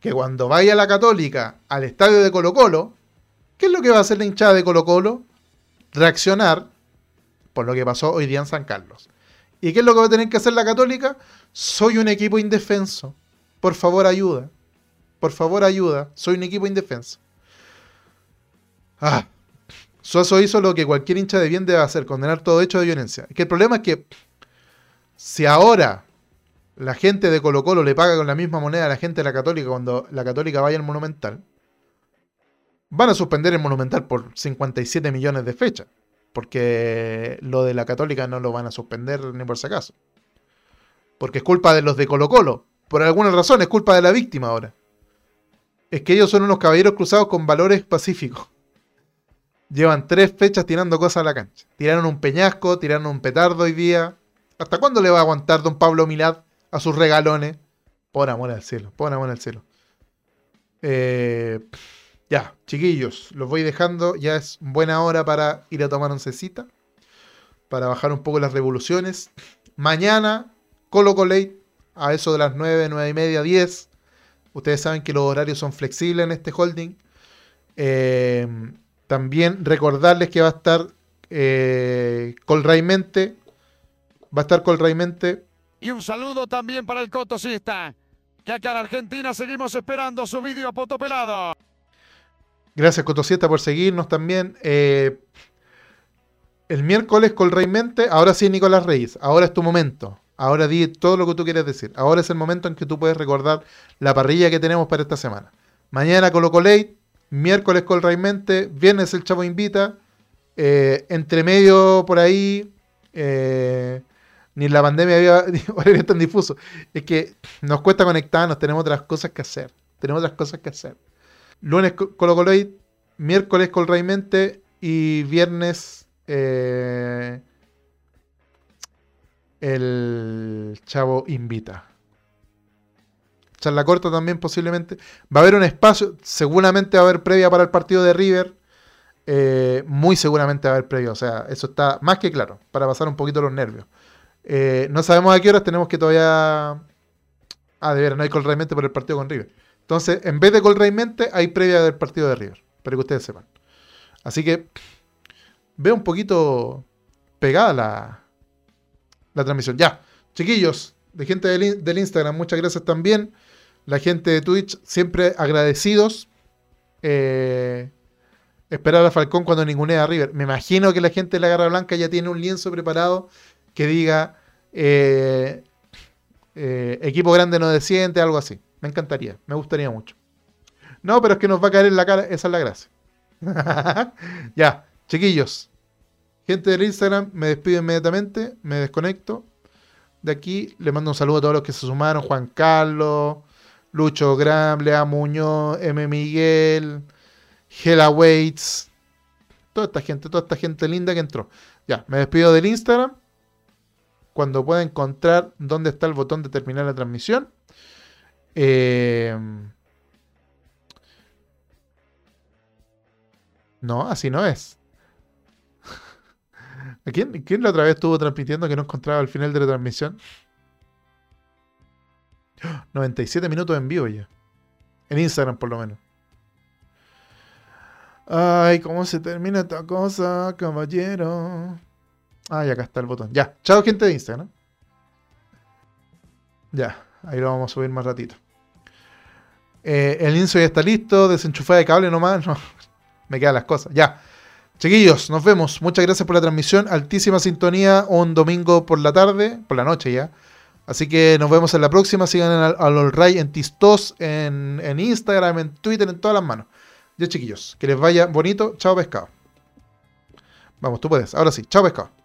Que cuando vaya la Católica al estadio de Colo Colo, ¿qué es lo que va a hacer la hinchada de Colo Colo? Reaccionar por lo que pasó hoy día en San Carlos. ¿Y qué es lo que va a tener que hacer la Católica? Soy un equipo indefenso. Por favor, ayuda. Por favor, ayuda. Soy un equipo indefenso. Ah. Suazo hizo lo que cualquier hincha de bien debe hacer, condenar todo hecho de violencia. Que el problema es que si ahora la gente de Colo Colo le paga con la misma moneda a la gente de la Católica cuando la Católica vaya al Monumental, van a suspender el Monumental por 57 millones de fechas. Porque lo de la Católica no lo van a suspender ni por si acaso. Porque es culpa de los de Colo Colo. Por alguna razón es culpa de la víctima ahora. Es que ellos son unos caballeros cruzados con valores pacíficos. Llevan tres fechas tirando cosas a la cancha. Tiraron un peñasco, tiraron un petardo hoy día. ¿Hasta cuándo le va a aguantar don Pablo Milad a sus regalones? Por amor al cielo, por amor al cielo. Eh, ya, chiquillos, los voy dejando. Ya es buena hora para ir a tomar oncecita. Para bajar un poco las revoluciones. Mañana, Colo Colate, a eso de las 9, 9 y media, 10. Ustedes saben que los horarios son flexibles en este holding. Eh, también recordarles que va a estar eh, Colraimente. Va a estar Colraimente. Y un saludo también para el cotosista. Que acá en Argentina seguimos esperando su vídeo a. Gracias, Cotosieta, por seguirnos también. Eh, el miércoles Colraimente. Ahora sí, Nicolás Reyes. Ahora es tu momento. Ahora di todo lo que tú quieres decir. Ahora es el momento en que tú puedes recordar la parrilla que tenemos para esta semana. Mañana Colo Colate. Miércoles Colraimente. Viernes el Chavo Invita. Eh, entre medio por ahí. eh, ni la pandemia había tan difuso. Es que nos cuesta conectarnos, tenemos otras cosas que hacer. Tenemos otras cosas que hacer. Lunes Co- Colo Coloid, miércoles Colraimente y viernes eh, el Chavo Invita. Charla corta también posiblemente. Va a haber un espacio, seguramente va a haber previa para el partido de River. eh, muy seguramente va a haber previa, o sea, eso está más que claro, para pasar un poquito los nervios. Eh, no sabemos a qué horas tenemos que todavía... Ah, de veras, no hay Colraimente por el partido con River. Entonces, en vez de Colraimente, hay previa del partido de River, para que ustedes sepan. Así que veo un poquito pegada la, la transmisión. Ya, chiquillos, de gente del, del Instagram, muchas gracias también. La gente de Twitch, siempre agradecidos. Eh, esperar a Falcón cuando ningunea a River. Me imagino que la gente de la Garra Blanca ya tiene un lienzo preparado que diga eh, eh, equipo grande no desciende, algo así. Me encantaría, me gustaría mucho. No, pero es que nos va a caer en la cara, esa es la gracia. ya, chiquillos. Gente del Instagram, me despido inmediatamente, me desconecto. De aquí le mando un saludo a todos los que se sumaron: Juan Carlos, Lucho Gram, Lea Muñoz, M. Miguel, Hela Waits, toda esta gente, toda esta gente linda que entró. Ya, me despido del Instagram. Cuando pueda encontrar dónde está el botón de terminar la transmisión. Eh, no, así no es. ¿A quién, quién la otra vez estuvo transmitiendo que no encontraba al final de la transmisión? 97 minutos en vivo ya. En Instagram, por lo menos. Ay, ¿cómo se termina esta cosa, caballero? Ay, acá está el botón. Ya, chao, gente de Instagram. Ya, ahí lo vamos a subir más ratito. Eh, el Inso ya está listo. Desenchufada de cable nomás. No, me quedan las cosas. Ya. Chiquillos, nos vemos. Muchas gracias por la transmisión. Altísima sintonía un domingo por la tarde, por la noche ya. Así que nos vemos en la próxima. Sigan al, al All en Tistos, en Instagram, en Twitter, en todas las manos. Ya, chiquillos, que les vaya bonito. Chao, pescado. Vamos, tú puedes. Ahora sí, chao, pescado.